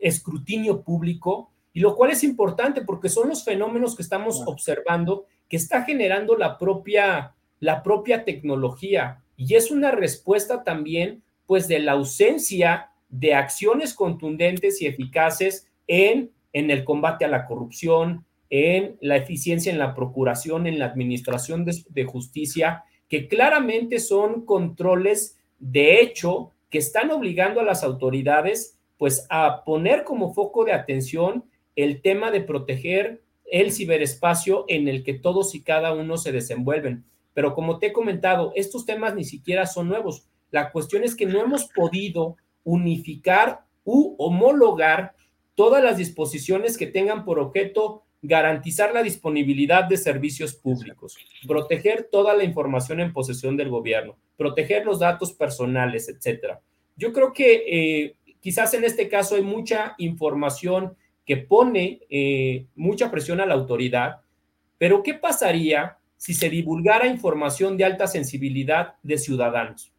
Speaker 4: escrutinio público y lo cual es importante porque son los fenómenos que estamos observando que está generando la propia, la propia tecnología. Y es una respuesta también pues de la ausencia de acciones contundentes y eficaces en, en el combate a la corrupción, en la eficiencia en la procuración, en la administración de, justicia, que claramente son controles de hecho que están obligando a las autoridades pues a poner como foco de atención el tema de proteger el ciberespacio en el que todos y cada uno se desenvuelven. Pero como te he comentado, estos temas ni siquiera son nuevos. La cuestión es que no hemos podido unificar u homologar todas las disposiciones que tengan por objeto garantizar la disponibilidad de servicios públicos, proteger toda la información en posesión del gobierno, proteger los datos personales, etcétera. Yo creo que eh, quizás en este caso hay mucha información que pone eh, mucha presión a la autoridad, pero ¿qué pasaría si se divulgara información de alta sensibilidad de ciudadanos?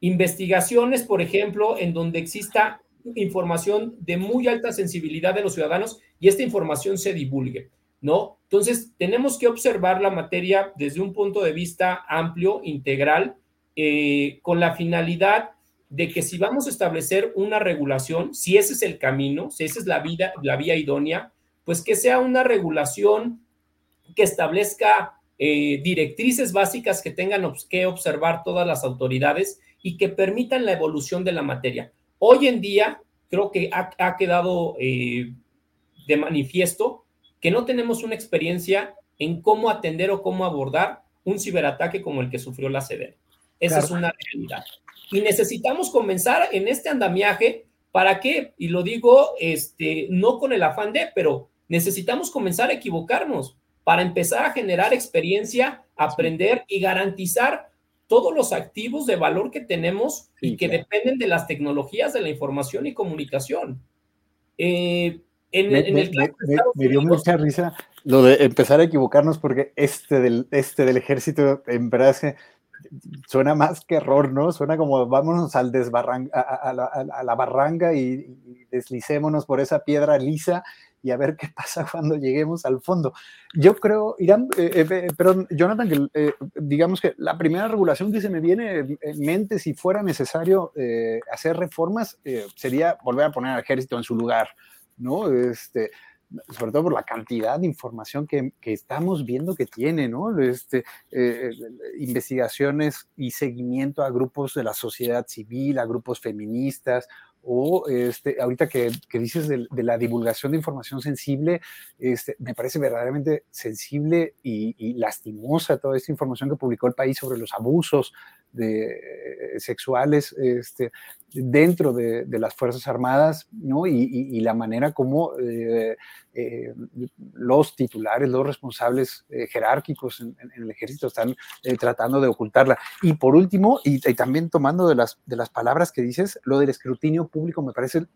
Speaker 4: Investigaciones, por ejemplo, en donde exista información de muy alta sensibilidad de los ciudadanos y esta información se divulgue, ¿no? Entonces, tenemos que observar la materia desde un punto de vista amplio, integral, eh, con la finalidad de que si vamos a establecer una regulación, si ese es el camino, si esa es la, vida, la vía idónea, pues que sea una regulación que establezca eh, directrices básicas que tengan que observar todas las autoridades y que permitan la evolución de la materia. Hoy en día, creo que ha, quedado eh, de manifiesto que no tenemos una experiencia en cómo atender o cómo abordar un ciberataque como el que sufrió la CDR. Esa es una realidad. Y necesitamos comenzar en este andamiaje. ¿Para qué? Y lo digo este, no con el afán de, pero necesitamos comenzar a equivocarnos para empezar a generar experiencia, aprender y garantizar todos los activos de valor que tenemos y que dependen de las tecnologías de la información y comunicación.
Speaker 1: Eh, en, me, el me, dio mucha risa lo de empezar a equivocarnos porque este del, este del ejército en verdad suena más que error, ¿no? Suena como vámonos al desbarran a, la, a, la, barranca y, y, deslicémonos por esa piedra lisa y a ver qué pasa cuando lleguemos al fondo. Yo creo, Irán, eh, eh, eh, Jonathan, que, digamos que la primera regulación que se me viene en mente, si fuera necesario hacer reformas, sería volver a poner al ejército en su lugar, ¿no? Este, sobre todo por la cantidad de información que, que estamos viendo que tiene, ¿no? Este, investigaciones y seguimiento a grupos de la sociedad civil, a grupos feministas, o este, ahorita que, que dices de, la divulgación de información sensible, este, me parece verdaderamente sensible y, lastimosa toda esta información que publicó el país sobre los abusos eh, sexuales este, dentro de, las Fuerzas Armadas, ¿no? Y, la manera como eh, eh, los titulares, los responsables jerárquicos en, el ejército están tratando de ocultarla. Y por último, y, también tomando de las, palabras que dices, lo del escrutinio público me parece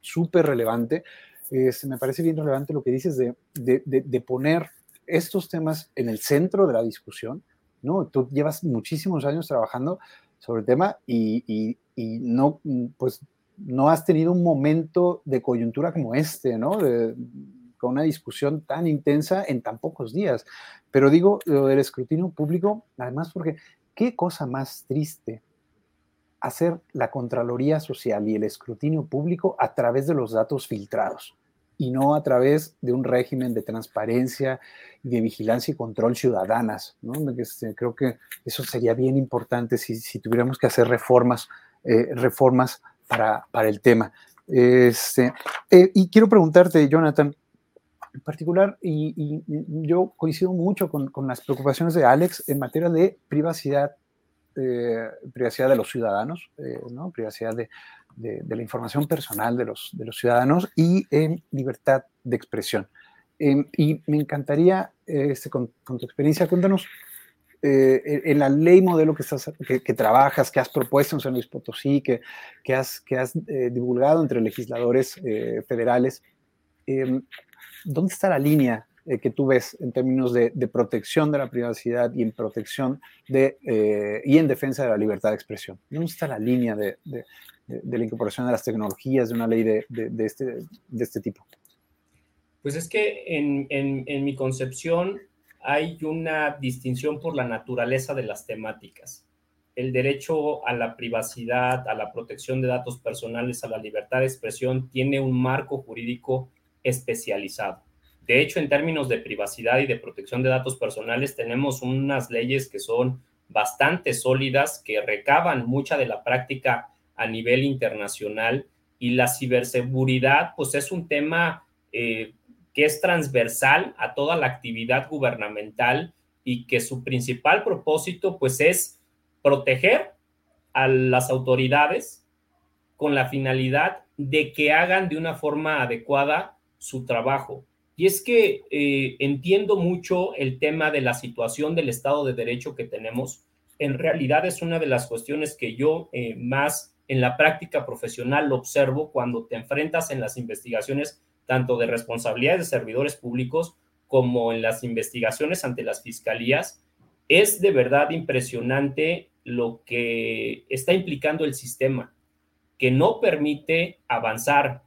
Speaker 1: súper relevante. me parece bien relevante lo que dices de, de poner estos temas en el centro de la discusión, ¿no? Tú llevas muchísimos años trabajando sobre el tema y, no, pues, no has tenido un momento de coyuntura como este, ¿no? con una discusión tan intensa en tan pocos días. Pero digo lo del escrutinio público, además porque qué cosa más triste hacer la Contraloría Social y el escrutinio público a través de los datos filtrados y no a través de un régimen de transparencia y de vigilancia y control ciudadanas. ¿no? Este, creo que eso sería bien importante si, si tuviéramos que hacer reformas, eh, reformas para, para, el tema. Este, eh, y quiero preguntarte, Jonathan, En particular, y, yo coincido mucho con, con, las preocupaciones de Alex en materia de privacidad, eh, privacidad de los ciudadanos, eh, ¿no? privacidad de, la información personal de los, ciudadanos y en libertad de expresión. Em, y me encantaría, este, con, tu experiencia, cuéntanos eh, en la ley modelo que, trabajas, que has propuesto en San Luis Potosí, que, que has, que has divulgado entre legisladores federales, em, ¿dónde está la línea eh, que tú ves en términos de, protección de la privacidad y en protección de, eh, y en defensa de la libertad de expresión? ¿Dónde está la línea de, la incorporación de las tecnologías de una ley de, este, este tipo?
Speaker 4: Pues es que en mi concepción hay una distinción por la naturaleza de las temáticas el derecho a la privacidad, a la protección de datos personales, a la libertad de expresión, tiene un marco jurídico especializado. De hecho, en términos de privacidad y de protección de datos personales, tenemos unas leyes que son bastante sólidas, que recaban mucha de la práctica a nivel internacional y la ciberseguridad, pues es un tema eh, que es transversal a toda la actividad gubernamental y que su principal propósito, pues es proteger a las autoridades con la finalidad de que hagan de una forma adecuada su trabajo. Y es que eh, entiendo mucho el tema de la situación del Estado de Derecho que tenemos. En realidad es una de las cuestiones que yo eh, más en la práctica profesional lo observo cuando te enfrentas en las investigaciones tanto de responsabilidades de servidores públicos como en las investigaciones ante las fiscalías. Es de verdad impresionante lo que está implicando el sistema, que no permite avanzar,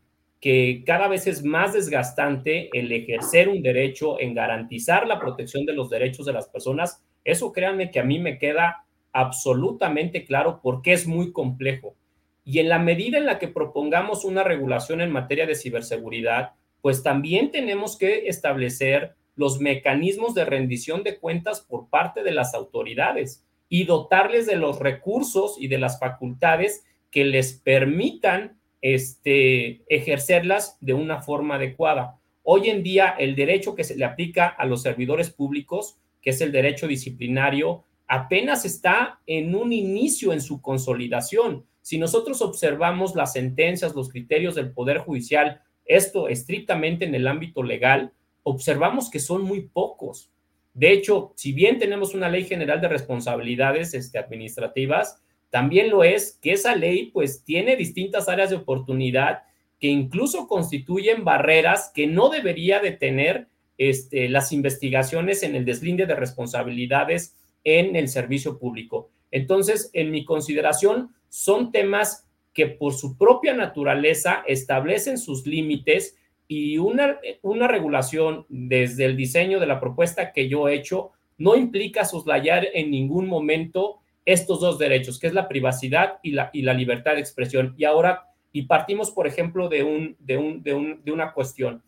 Speaker 4: que cada vez es más desgastante el ejercer un derecho en garantizar la protección de los derechos de las personas. Eso créanme que a mí me queda absolutamente claro porque es muy complejo. Y en la medida en la que propongamos una regulación en materia de ciberseguridad, pues también tenemos que establecer los mecanismos de rendición de cuentas por parte de las autoridades y dotarles de los recursos y de las facultades que les permitan este, ejercerlas de una forma adecuada. Hoy en día, el derecho que se le aplica a los servidores públicos, que es el derecho disciplinario, apenas está en un inicio en su consolidación. Si nosotros observamos las sentencias, los criterios del Poder Judicial, esto estrictamente en el ámbito legal, observamos que son muy pocos. De hecho, si bien tenemos una ley general de responsabilidades este, administrativas, también lo es que esa ley pues tiene distintas áreas de oportunidad que incluso constituyen barreras que no debería de tener este, las investigaciones en el deslinde de responsabilidades en el servicio público. Entonces, en mi consideración, son temas que por su propia naturaleza establecen sus límites y una, una regulación desde el diseño de la propuesta que yo he hecho no implica soslayar en ningún momento estos dos derechos, que es la privacidad y la, y la libertad de expresión. Y ahora, y partimos, por ejemplo, de, un, de, un, de, un, de una cuestión.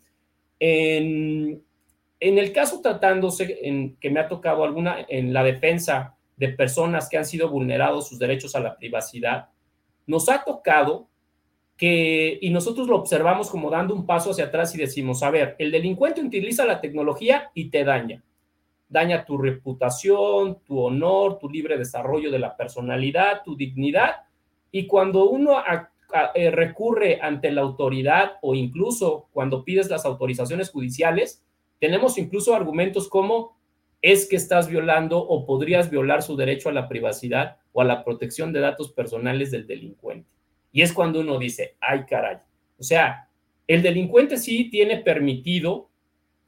Speaker 4: En, en, el caso tratándose, en, que me ha tocado alguna, en la defensa de personas que han sido vulnerados sus derechos a la privacidad, nos ha tocado que, y nosotros lo observamos como dando un paso hacia atrás y decimos, a ver, el delincuente utiliza la tecnología y te daña daña tu reputación, tu honor, tu libre desarrollo de la personalidad, tu dignidad. Y cuando uno eh, recurre ante la autoridad o incluso cuando pides las autorizaciones judiciales, tenemos incluso argumentos como es que estás violando o podrías violar su derecho a la privacidad o a la protección de datos personales del delincuente. Y es cuando uno dice, ay caray. O sea, el delincuente sí tiene permitido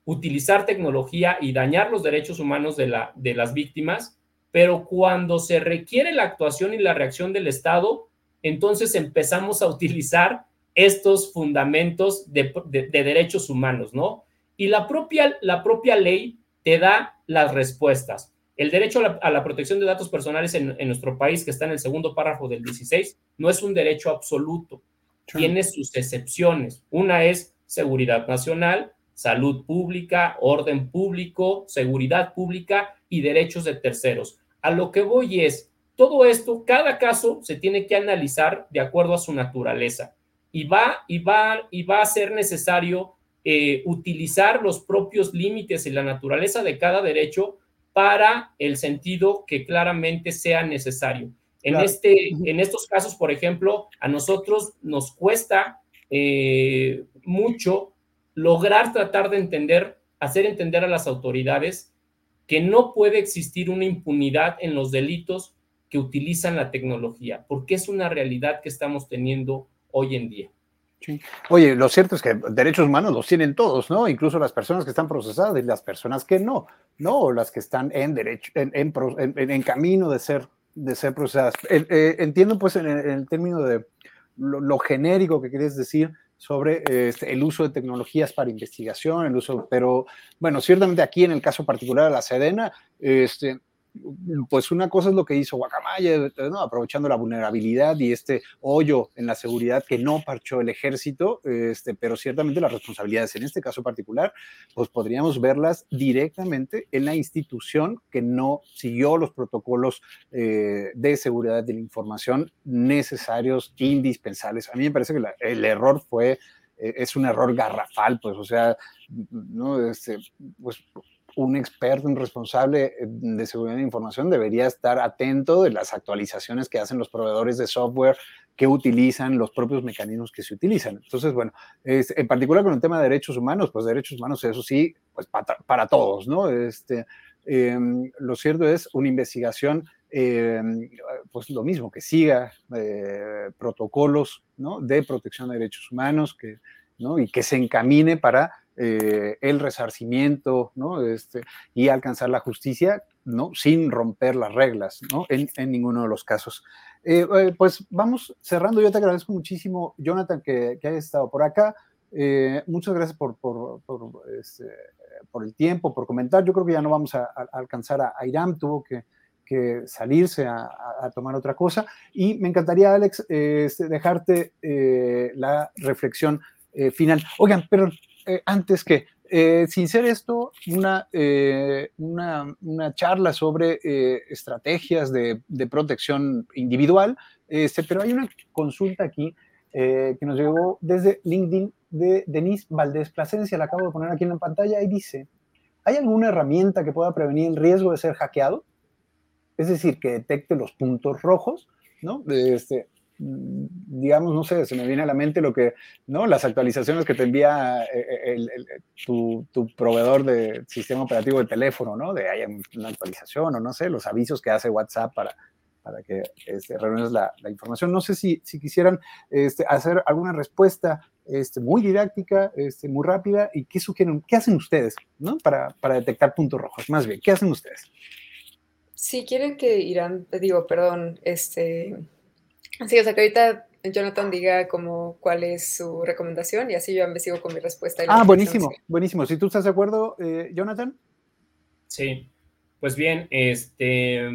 Speaker 4: utilizar tecnología y dañar los derechos humanos de, la, de las víctimas, pero cuando se requiere la actuación y la reacción del Estado, entonces empezamos a utilizar estos fundamentos de, derechos humanos, ¿no? Y la propia, la propia ley te da las respuestas. El derecho a la, protección de datos personales en, en, nuestro país, que está en el segundo párrafo del 16, no es un derecho absoluto, tiene sus excepciones. Una es seguridad nacional, salud pública, orden público, seguridad pública y derechos de terceros. A lo que voy es, todo esto, cada caso se tiene que analizar de acuerdo a su naturaleza y va y va y va a ser necesario eh, utilizar los propios límites y la naturaleza de cada derecho para el sentido que claramente sea necesario. En, este, en estos casos, por ejemplo, a nosotros nos cuesta eh, mucho lograr tratar de entender, hacer entender a las autoridades que no puede existir una impunidad en los delitos que utilizan la tecnología, porque es una realidad que estamos teniendo hoy en día.
Speaker 1: Oye, lo cierto es que derechos humanos los tienen todos, ¿no? Incluso las personas que están procesadas y las personas que no, ¿no? Las que están en derecho, en, en, camino de ser, de ser procesadas. Eh, entiendo, pues, en, el término de lo, genérico que quieres decir sobre este, el uso de tecnologías para investigación, el uso, pero bueno, ciertamente aquí en el caso particular de la Sedena, este, pues una cosa es lo que hizo Guacamaya, aprovechando la vulnerabilidad y este hoyo en la seguridad que no parchó el ejército, este, pero ciertamente las responsabilidades en este caso particular, pues podríamos verlas directamente en la institución que no siguió los protocolos eh, de seguridad de la información necesarios, indispensables. A mí me parece que el error fue eh, es un error garrafal, pues, o sea, no, este, pues, un experto, un responsable eh, de seguridad de información debería estar atento de las actualizaciones que hacen los proveedores de software que utilizan los propios mecanismos que se utilizan. Entonces, bueno, en particular con el tema de derechos humanos, pues derechos humanos, eso sí, pues para, todos, ¿no? Este, em, lo cierto es una investigación, em, pues lo mismo, que siga eh, protocolos ¿no? de protección de derechos humanos que, ¿no? y que se encamine para eh, el resarcimiento ¿no? este, y alcanzar la justicia ¿no? sin romper las reglas ¿no? en, ninguno de los casos. Eh, eh, pues vamos cerrando. Yo te agradezco muchísimo, Jonathan, que, que hayas estado por acá. muchas gracias por, por, este, por, el tiempo, por comentar. Yo creo que ya no vamos a, alcanzar a, Irán, tuvo que, salirse a, a, tomar otra cosa. Y me encantaría, Alex, este, dejarte la reflexión final. Oigan, pero eh, antes que, eh, sin ser esto una, eh, una, una, charla sobre estrategias de, de, protección individual, este, pero hay una consulta aquí que nos llegó desde LinkedIn de Denise Valdés Plasencia, la acabo de poner aquí en la pantalla y dice, ¿hay alguna herramienta que pueda prevenir el riesgo de ser hackeado? Es decir, que detecte los puntos rojos, ¿no? Este, digamos, no sé, se me viene a la mente lo que, ¿no? Las actualizaciones que te envía eh, eh, tu, proveedor de sistema operativo de teléfono, ¿no? De hay una actualización o no sé, los avisos que hace WhatsApp para, para que este, reúnes la, información. No sé si, si quisieran este, hacer alguna respuesta este, muy didáctica, este, muy rápida, y qué sugieren, qué hacen ustedes, ¿no? Para, para detectar puntos rojos, más bien, ¿qué hacen ustedes?
Speaker 2: Si quieren que Irán, digo, perdón, este, Así o sea, que ahorita Jonathan diga como cuál es su recomendación y así yo sigo con mi respuesta.
Speaker 1: Ah, buenísimo, buenísimo. Si tú estás de acuerdo, eh, Jonathan.
Speaker 4: Sí, pues bien, este,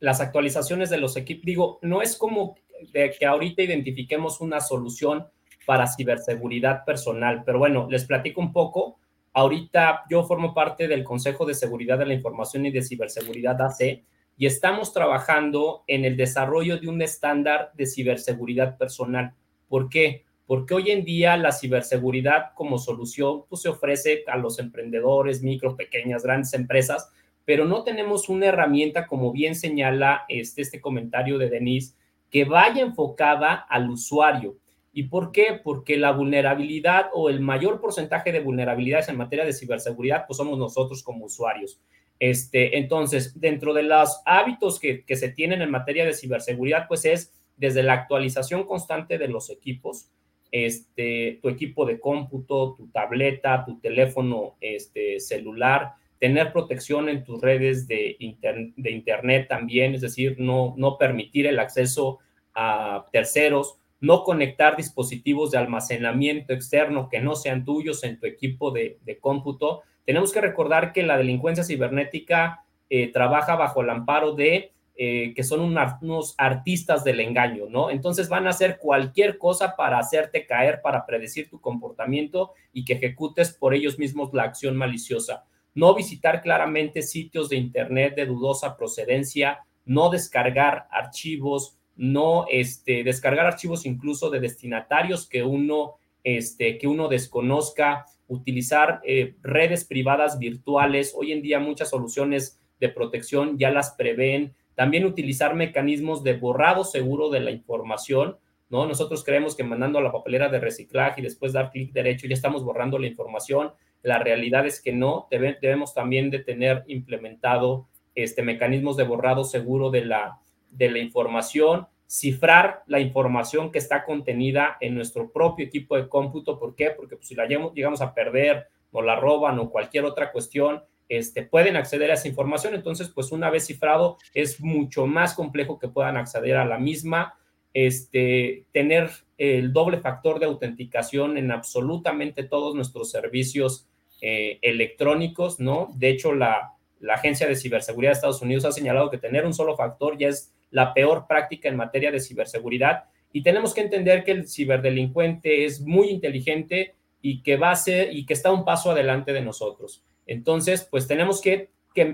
Speaker 4: las actualizaciones de los equipos, digo, no es como de que ahorita identifiquemos una solución para ciberseguridad personal, pero bueno, les platico un poco. Ahorita yo formo parte del Consejo de Seguridad de la Información y de Ciberseguridad AC y estamos trabajando en el desarrollo de un estándar de ciberseguridad personal. ¿Por qué? Porque hoy en día la ciberseguridad como solución pues, se ofrece a los emprendedores, micro, pequeñas, grandes empresas, pero no tenemos una herramienta, como bien señala este, este comentario de Denise, que vaya enfocada al usuario. ¿Y por qué? Porque la vulnerabilidad o el mayor porcentaje de vulnerabilidades en materia de ciberseguridad, pues somos nosotros como usuarios. Este, entonces, dentro de los hábitos que, se tienen en materia de ciberseguridad, pues es desde la actualización constante de los equipos, este, tu equipo de cómputo, tu tableta, tu teléfono este, celular, tener protección en tus redes de, Internet también, es decir, no, permitir el acceso a terceros, no conectar dispositivos de almacenamiento externo que no sean tuyos en tu equipo de cómputo, tenemos que recordar que la delincuencia cibernética eh, trabaja bajo el amparo de eh, que son unos artistas del engaño, ¿no? Entonces van a hacer cualquier cosa para hacerte caer, para predecir tu comportamiento y que ejecutes por ellos mismos la acción maliciosa. No visitar claramente sitios de Internet de dudosa procedencia, no descargar archivos, no este, descargar archivos incluso de destinatarios que uno, este, que uno desconozca, utilizar eh, redes privadas virtuales. Hoy en día muchas soluciones de protección ya las prevén. También utilizar mecanismos de borrado seguro de la información. ¿no? Nosotros creemos que mandando a la papelera de reciclaje y después dar clic derecho ya estamos borrando la información. La realidad es que no. debemos también tener implementado este, mecanismos de borrado seguro de la, de la información cifrar la información que está contenida en nuestro propio equipo de cómputo. ¿Por qué? Porque pues, si la llegamos a perder o la roban o cualquier otra cuestión, este, pueden acceder a esa información. Entonces, pues una vez cifrado, es mucho más complejo que puedan acceder a la misma. Este, tener el doble factor de autenticación en absolutamente todos nuestros servicios eh, electrónicos, ¿no? De hecho, la, la Agencia de Ciberseguridad de Estados Unidos ha señalado que tener un solo factor ya es la peor práctica en materia de ciberseguridad y tenemos que entender que el ciberdelincuente es muy inteligente y que va a ser y que está un paso adelante de nosotros. Entonces, pues tenemos que,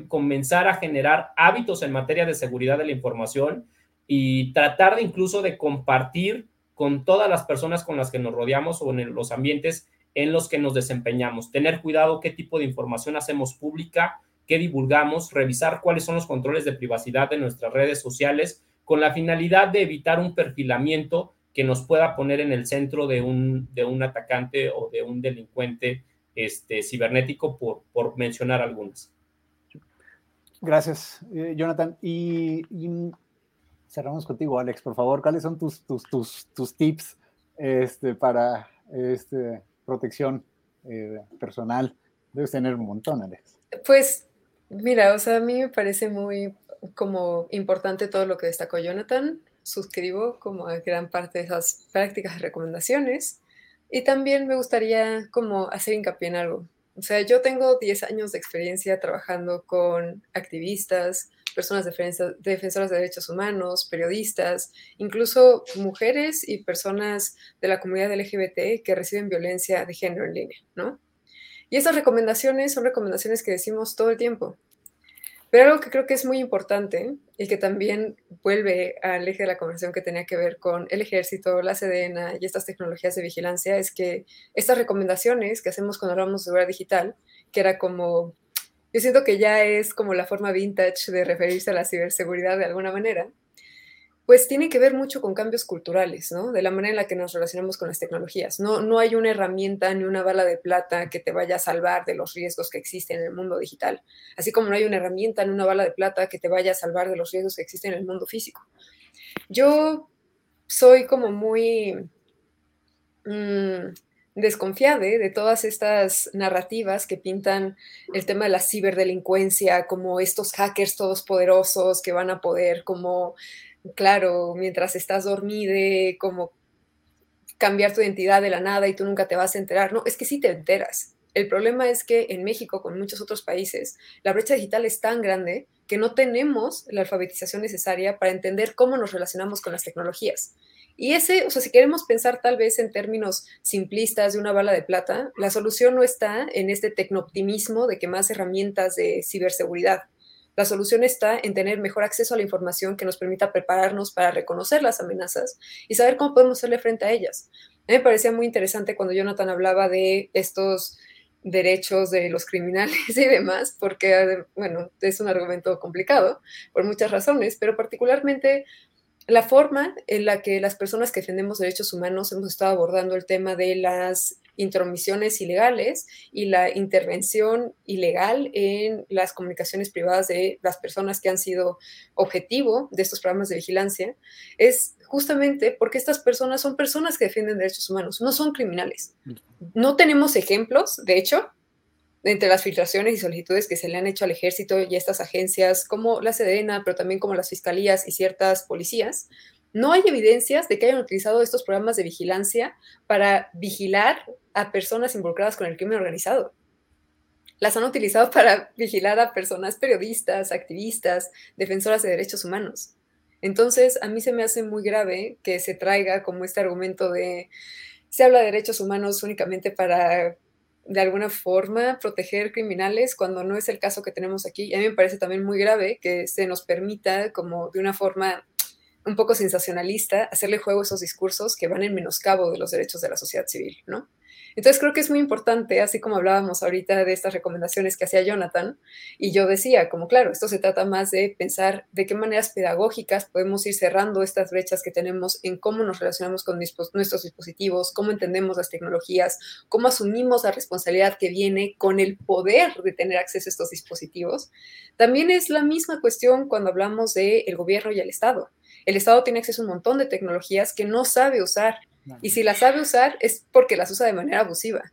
Speaker 4: comenzar a generar hábitos en materia de seguridad de la información y tratar de incluso de compartir con todas las personas con las que nos rodeamos o en los ambientes en los que nos desempeñamos. Tener cuidado qué tipo de información hacemos pública, qué divulgamos, revisar cuáles son los controles de privacidad de nuestras redes sociales con la finalidad de evitar un perfilamiento que nos pueda poner en el centro de un, de un atacante o de un delincuente este, cibernético, por, por mencionar algunas.
Speaker 1: Gracias, eh, Jonathan. Y, cerramos contigo, Alex, por favor. ¿Cuáles son tus, tus, tus, tus tips este, para este, protección eh, personal? Debes tener un montón, Alex.
Speaker 2: Pues Mira, o sea, a mí me parece muy como importante todo lo que destacó Jonathan. Suscribo como a gran parte de esas prácticas y recomendaciones. Y también me gustaría como hacer hincapié en algo. O sea, yo tengo 10 años de experiencia trabajando con activistas, personas defensoras de derechos humanos, periodistas, incluso mujeres y personas de la comunidad LGBT que reciben violencia de género en línea, ¿no? Y estas recomendaciones son recomendaciones que decimos todo el tiempo. Pero algo que creo que es muy importante y que también vuelve al eje de la conversación que tenía que ver con el ejército, la Sedena y estas tecnologías de vigilancia es que estas recomendaciones que hacemos cuando hablamos de seguridad digital, que era como, yo siento que ya es como la forma vintage de referirse a la ciberseguridad de alguna manera, pues tiene que ver mucho con cambios culturales, ¿no? De la manera en la que nos relacionamos con las tecnologías. No, no hay una herramienta ni una bala de plata que te vaya a salvar de los riesgos que existen en el mundo digital, así como no hay una herramienta ni una bala de plata que te vaya a salvar de los riesgos que existen en el mundo físico. Yo soy como muy mmm, desconfiada de todas estas narrativas que pintan el tema de la ciberdelincuencia como estos hackers todos poderosos que van a poder como claro, mientras estás dormida, como cambiar tu identidad de la nada y tú nunca te vas a enterar. No, es que sí te enteras. El problema es que en México, con muchos otros países, la brecha digital es tan grande que no tenemos la alfabetización necesaria para entender cómo nos relacionamos con las tecnologías. Y ese, o sea, si queremos pensar tal vez en términos simplistas de una bala de plata, la solución no está en este tecnooptimismo de que más herramientas de ciberseguridad. La solución está en tener mejor acceso a la información que nos permita prepararnos para reconocer las amenazas y saber cómo podemos hacerle frente a ellas. A mí me parecía muy interesante cuando Jonathan hablaba de estos derechos de los criminales y demás, porque, bueno, es un argumento complicado por muchas razones, pero particularmente la forma en la que las personas que defendemos derechos humanos hemos estado abordando el tema de las intromisiones ilegales y la intervención ilegal en las comunicaciones privadas de las personas que han sido objetivo de estos programas de vigilancia, es justamente porque estas personas son personas que defienden derechos humanos, no son criminales. No tenemos ejemplos, de hecho, entre las filtraciones y solicitudes que se le han hecho al ejército y a estas agencias como la Sedena, pero también como las fiscalías y ciertas policías, no hay evidencias de que hayan utilizado estos programas de vigilancia para vigilar a personas involucradas con el crimen organizado. Las han utilizado para vigilar a personas periodistas, activistas, defensoras de derechos humanos. Entonces, a mí se me hace muy grave que se traiga como este argumento de se habla de derechos humanos únicamente para de alguna forma proteger criminales cuando no es el caso que tenemos aquí. Y a mí me parece también muy grave que se nos permita como de una forma un poco sensacionalista hacerle juego a esos discursos que van en menoscabo de los derechos de la sociedad civil, ¿no? Entonces creo que es muy importante, así como hablábamos ahorita de estas recomendaciones que hacía Jonathan, y yo decía, como claro, esto se trata más de pensar de qué maneras pedagógicas podemos ir cerrando estas brechas que tenemos en cómo nos relacionamos con nuestros dispositivos, cómo entendemos las tecnologías, cómo asumimos la responsabilidad que viene con el poder de tener acceso a estos dispositivos. También es la misma cuestión cuando hablamos del el gobierno y el Estado. El Estado tiene acceso a un montón de tecnologías que no sabe usar y si las sabe usar es porque las usa de manera abusiva.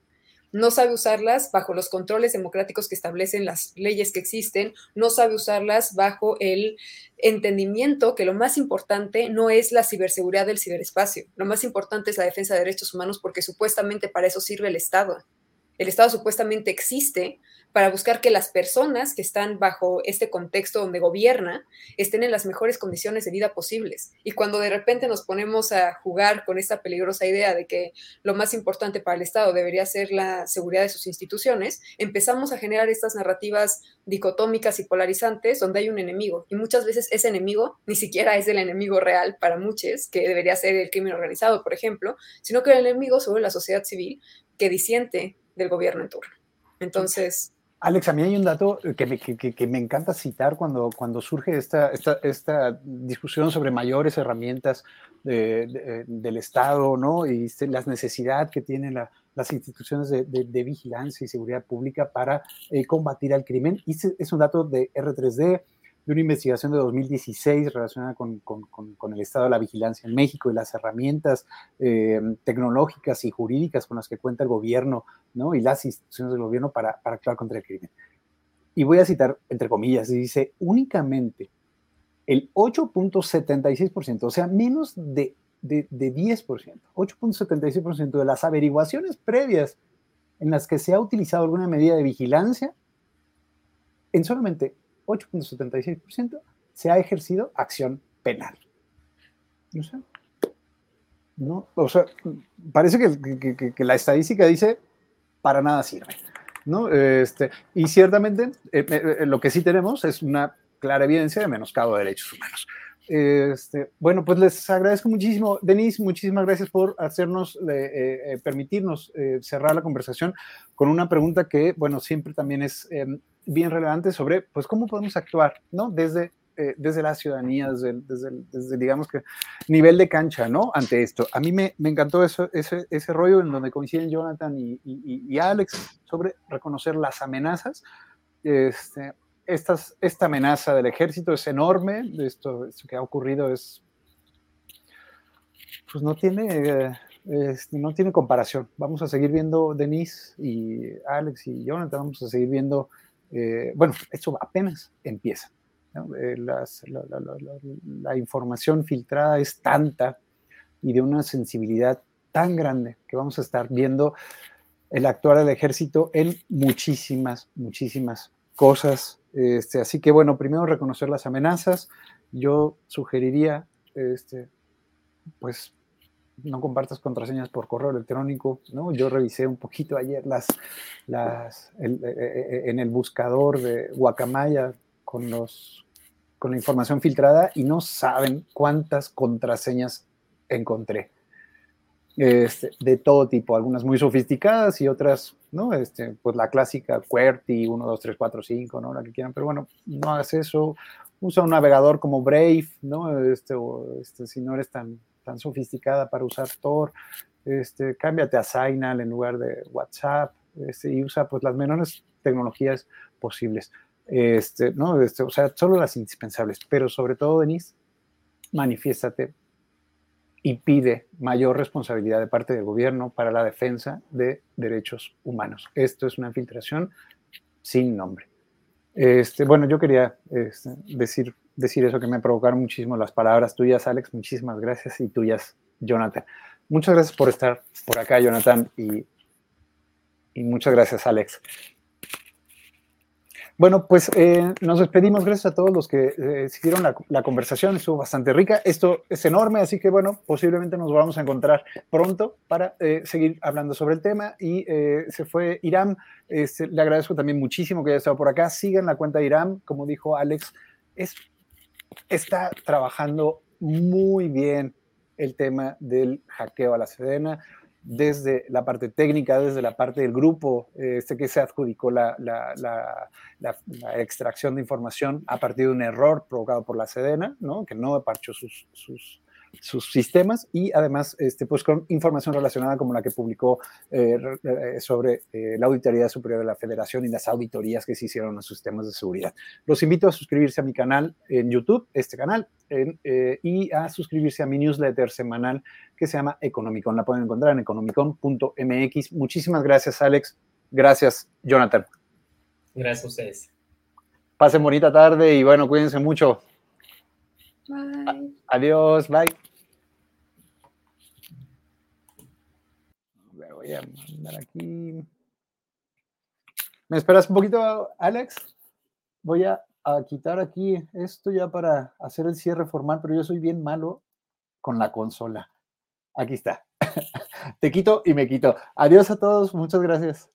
Speaker 2: No sabe usarlas bajo los controles democráticos que establecen las leyes que existen, no sabe usarlas bajo el entendimiento que lo más importante no es la ciberseguridad del ciberespacio, lo más importante es la defensa de derechos humanos porque supuestamente para eso sirve el Estado. El Estado supuestamente existe para buscar que las personas que están bajo este contexto donde gobierna estén en las mejores condiciones de vida posibles. Y cuando de repente nos ponemos a jugar con esta peligrosa idea de que lo más importante para el Estado debería ser la seguridad de sus instituciones, empezamos a generar estas narrativas dicotómicas y polarizantes donde hay un enemigo. Y muchas veces ese enemigo ni siquiera es el enemigo real para muchos, que debería ser el crimen organizado, por ejemplo, sino que el enemigo sobre la sociedad civil que disiente del gobierno en turno. Entonces,
Speaker 1: Alex, a mí hay un dato que me, que, me encanta citar cuando, cuando surge esta, esta, esta, discusión sobre mayores herramientas del Estado, ¿no? Y las necesidades que tienen las instituciones de, vigilancia y seguridad pública para eh, combatir al crimen. Y es un dato de R3D, de una investigación de 2016 relacionada con, con, con, el estado de la vigilancia en México y las herramientas eh, tecnológicas y jurídicas con las que cuenta el gobierno ¿no? y las instituciones del gobierno para, para actuar contra el crimen. Y voy a citar, entre comillas, dice, únicamente el 8.76%, o sea, menos de, de, de 10%, 8.76% de las averiguaciones previas en las que se ha utilizado alguna medida de vigilancia, en solamente 8.76%, se ha ejercido acción penal. No sé. No, o sea, parece que, la estadística dice para nada sirve. ¿no? Este, y ciertamente eh, eh, eh, lo que sí tenemos es una clara evidencia de menoscabo de derechos humanos. Este, bueno, pues les agradezco muchísimo. Denise, muchísimas gracias por hacernos, permitirnos cerrar la conversación con una pregunta que, bueno, siempre también es em, bien relevante sobre, pues, cómo podemos actuar, ¿no? Desde, eh, desde la ciudadanía, desde, desde, digamos que, nivel de cancha, ¿no? Ante esto. A mí me, me encantó eso, ese, ese rollo en donde coinciden Jonathan y, y, Alex sobre reconocer las amenazas. Este, estas, esta amenaza del ejército es enorme, esto, esto que ha ocurrido es, pues no tiene... No tiene comparación. Vamos a seguir viendo Denise y Alex y Jonathan, vamos a seguir viendo eh, bueno, esto apenas empieza. Eh, la, información filtrada es tanta y de una sensibilidad tan grande que vamos a estar viendo el actuar del ejército en muchísimas, muchísimas cosas. Este, así que bueno, primero reconocer las amenazas. Yo sugeriría, este, pues no compartas contraseñas por correo electrónico, ¿no? Yo revisé un poquito ayer las, las eh, eh, eh, en el buscador de Guacamaya con, los, con la información filtrada y no saben cuántas contraseñas encontré. Este, de todo tipo, algunas muy sofisticadas y otras, ¿no? Este, pues la clásica QWERTY 1, 2, 3, 4, 5, ¿no? La que quieran, pero bueno, no hagas eso. Usa un navegador como Brave, ¿no? Este, o, este, si no eres tan tan sofisticada para usar Tor, este, cámbiate a Signal en lugar de WhatsApp este, y usa pues las menores tecnologías posibles. Este, ¿no? Este, o sea, solo las indispensables, pero sobre todo, Denise, manifiéstate y pide mayor responsabilidad de parte del gobierno para la defensa de derechos humanos. Esto es una filtración sin nombre. Este, bueno, yo quería este, decir decir eso que me provocaron muchísimo las palabras tuyas, Alex. Muchísimas gracias y tuyas, Jonathan. Muchas gracias por estar por acá, Jonathan, y, y muchas gracias, Alex. Bueno, pues eh, nos despedimos. Gracias a todos los que eh, siguieron la, conversación. Estuvo bastante rica. Esto es enorme, así que bueno, posiblemente nos vamos a encontrar pronto para eh, seguir hablando sobre el tema. Y se fue Irán. Este, le agradezco también muchísimo que haya estado por acá. Sigan la cuenta de Irán. Como dijo Alex, es está trabajando muy bien el tema del hackeo a la Sedena. desde la parte técnica, desde la parte del grupo, este que se adjudicó la, extracción de información a partir de un error provocado por la Sedena, ¿no? que no parchó sus, sus sistemas y además este, pues con información relacionada como la que publicó eh, eh, sobre eh, la Auditoría Superior de la Federación y las auditorías que se hicieron en sus sistemas de seguridad. Los invito a suscribirse a mi canal en YouTube, este canal, y a suscribirse a mi newsletter semanal que se llama Economicon. La pueden encontrar en economicon.mx. Muchísimas gracias, Alex. Gracias, Jonathan.
Speaker 4: Gracias a ustedes.
Speaker 1: Pasen bonita tarde y bueno, cuídense mucho.
Speaker 2: Bye.
Speaker 1: Adiós, bye. voy a mandar aquí. ¿Me esperas un poquito, Alex? Voy a, a, quitar aquí esto ya para hacer el cierre formal, pero yo soy bien malo con la consola. Aquí está. Te quito y me quito. Adiós a todos, muchas gracias.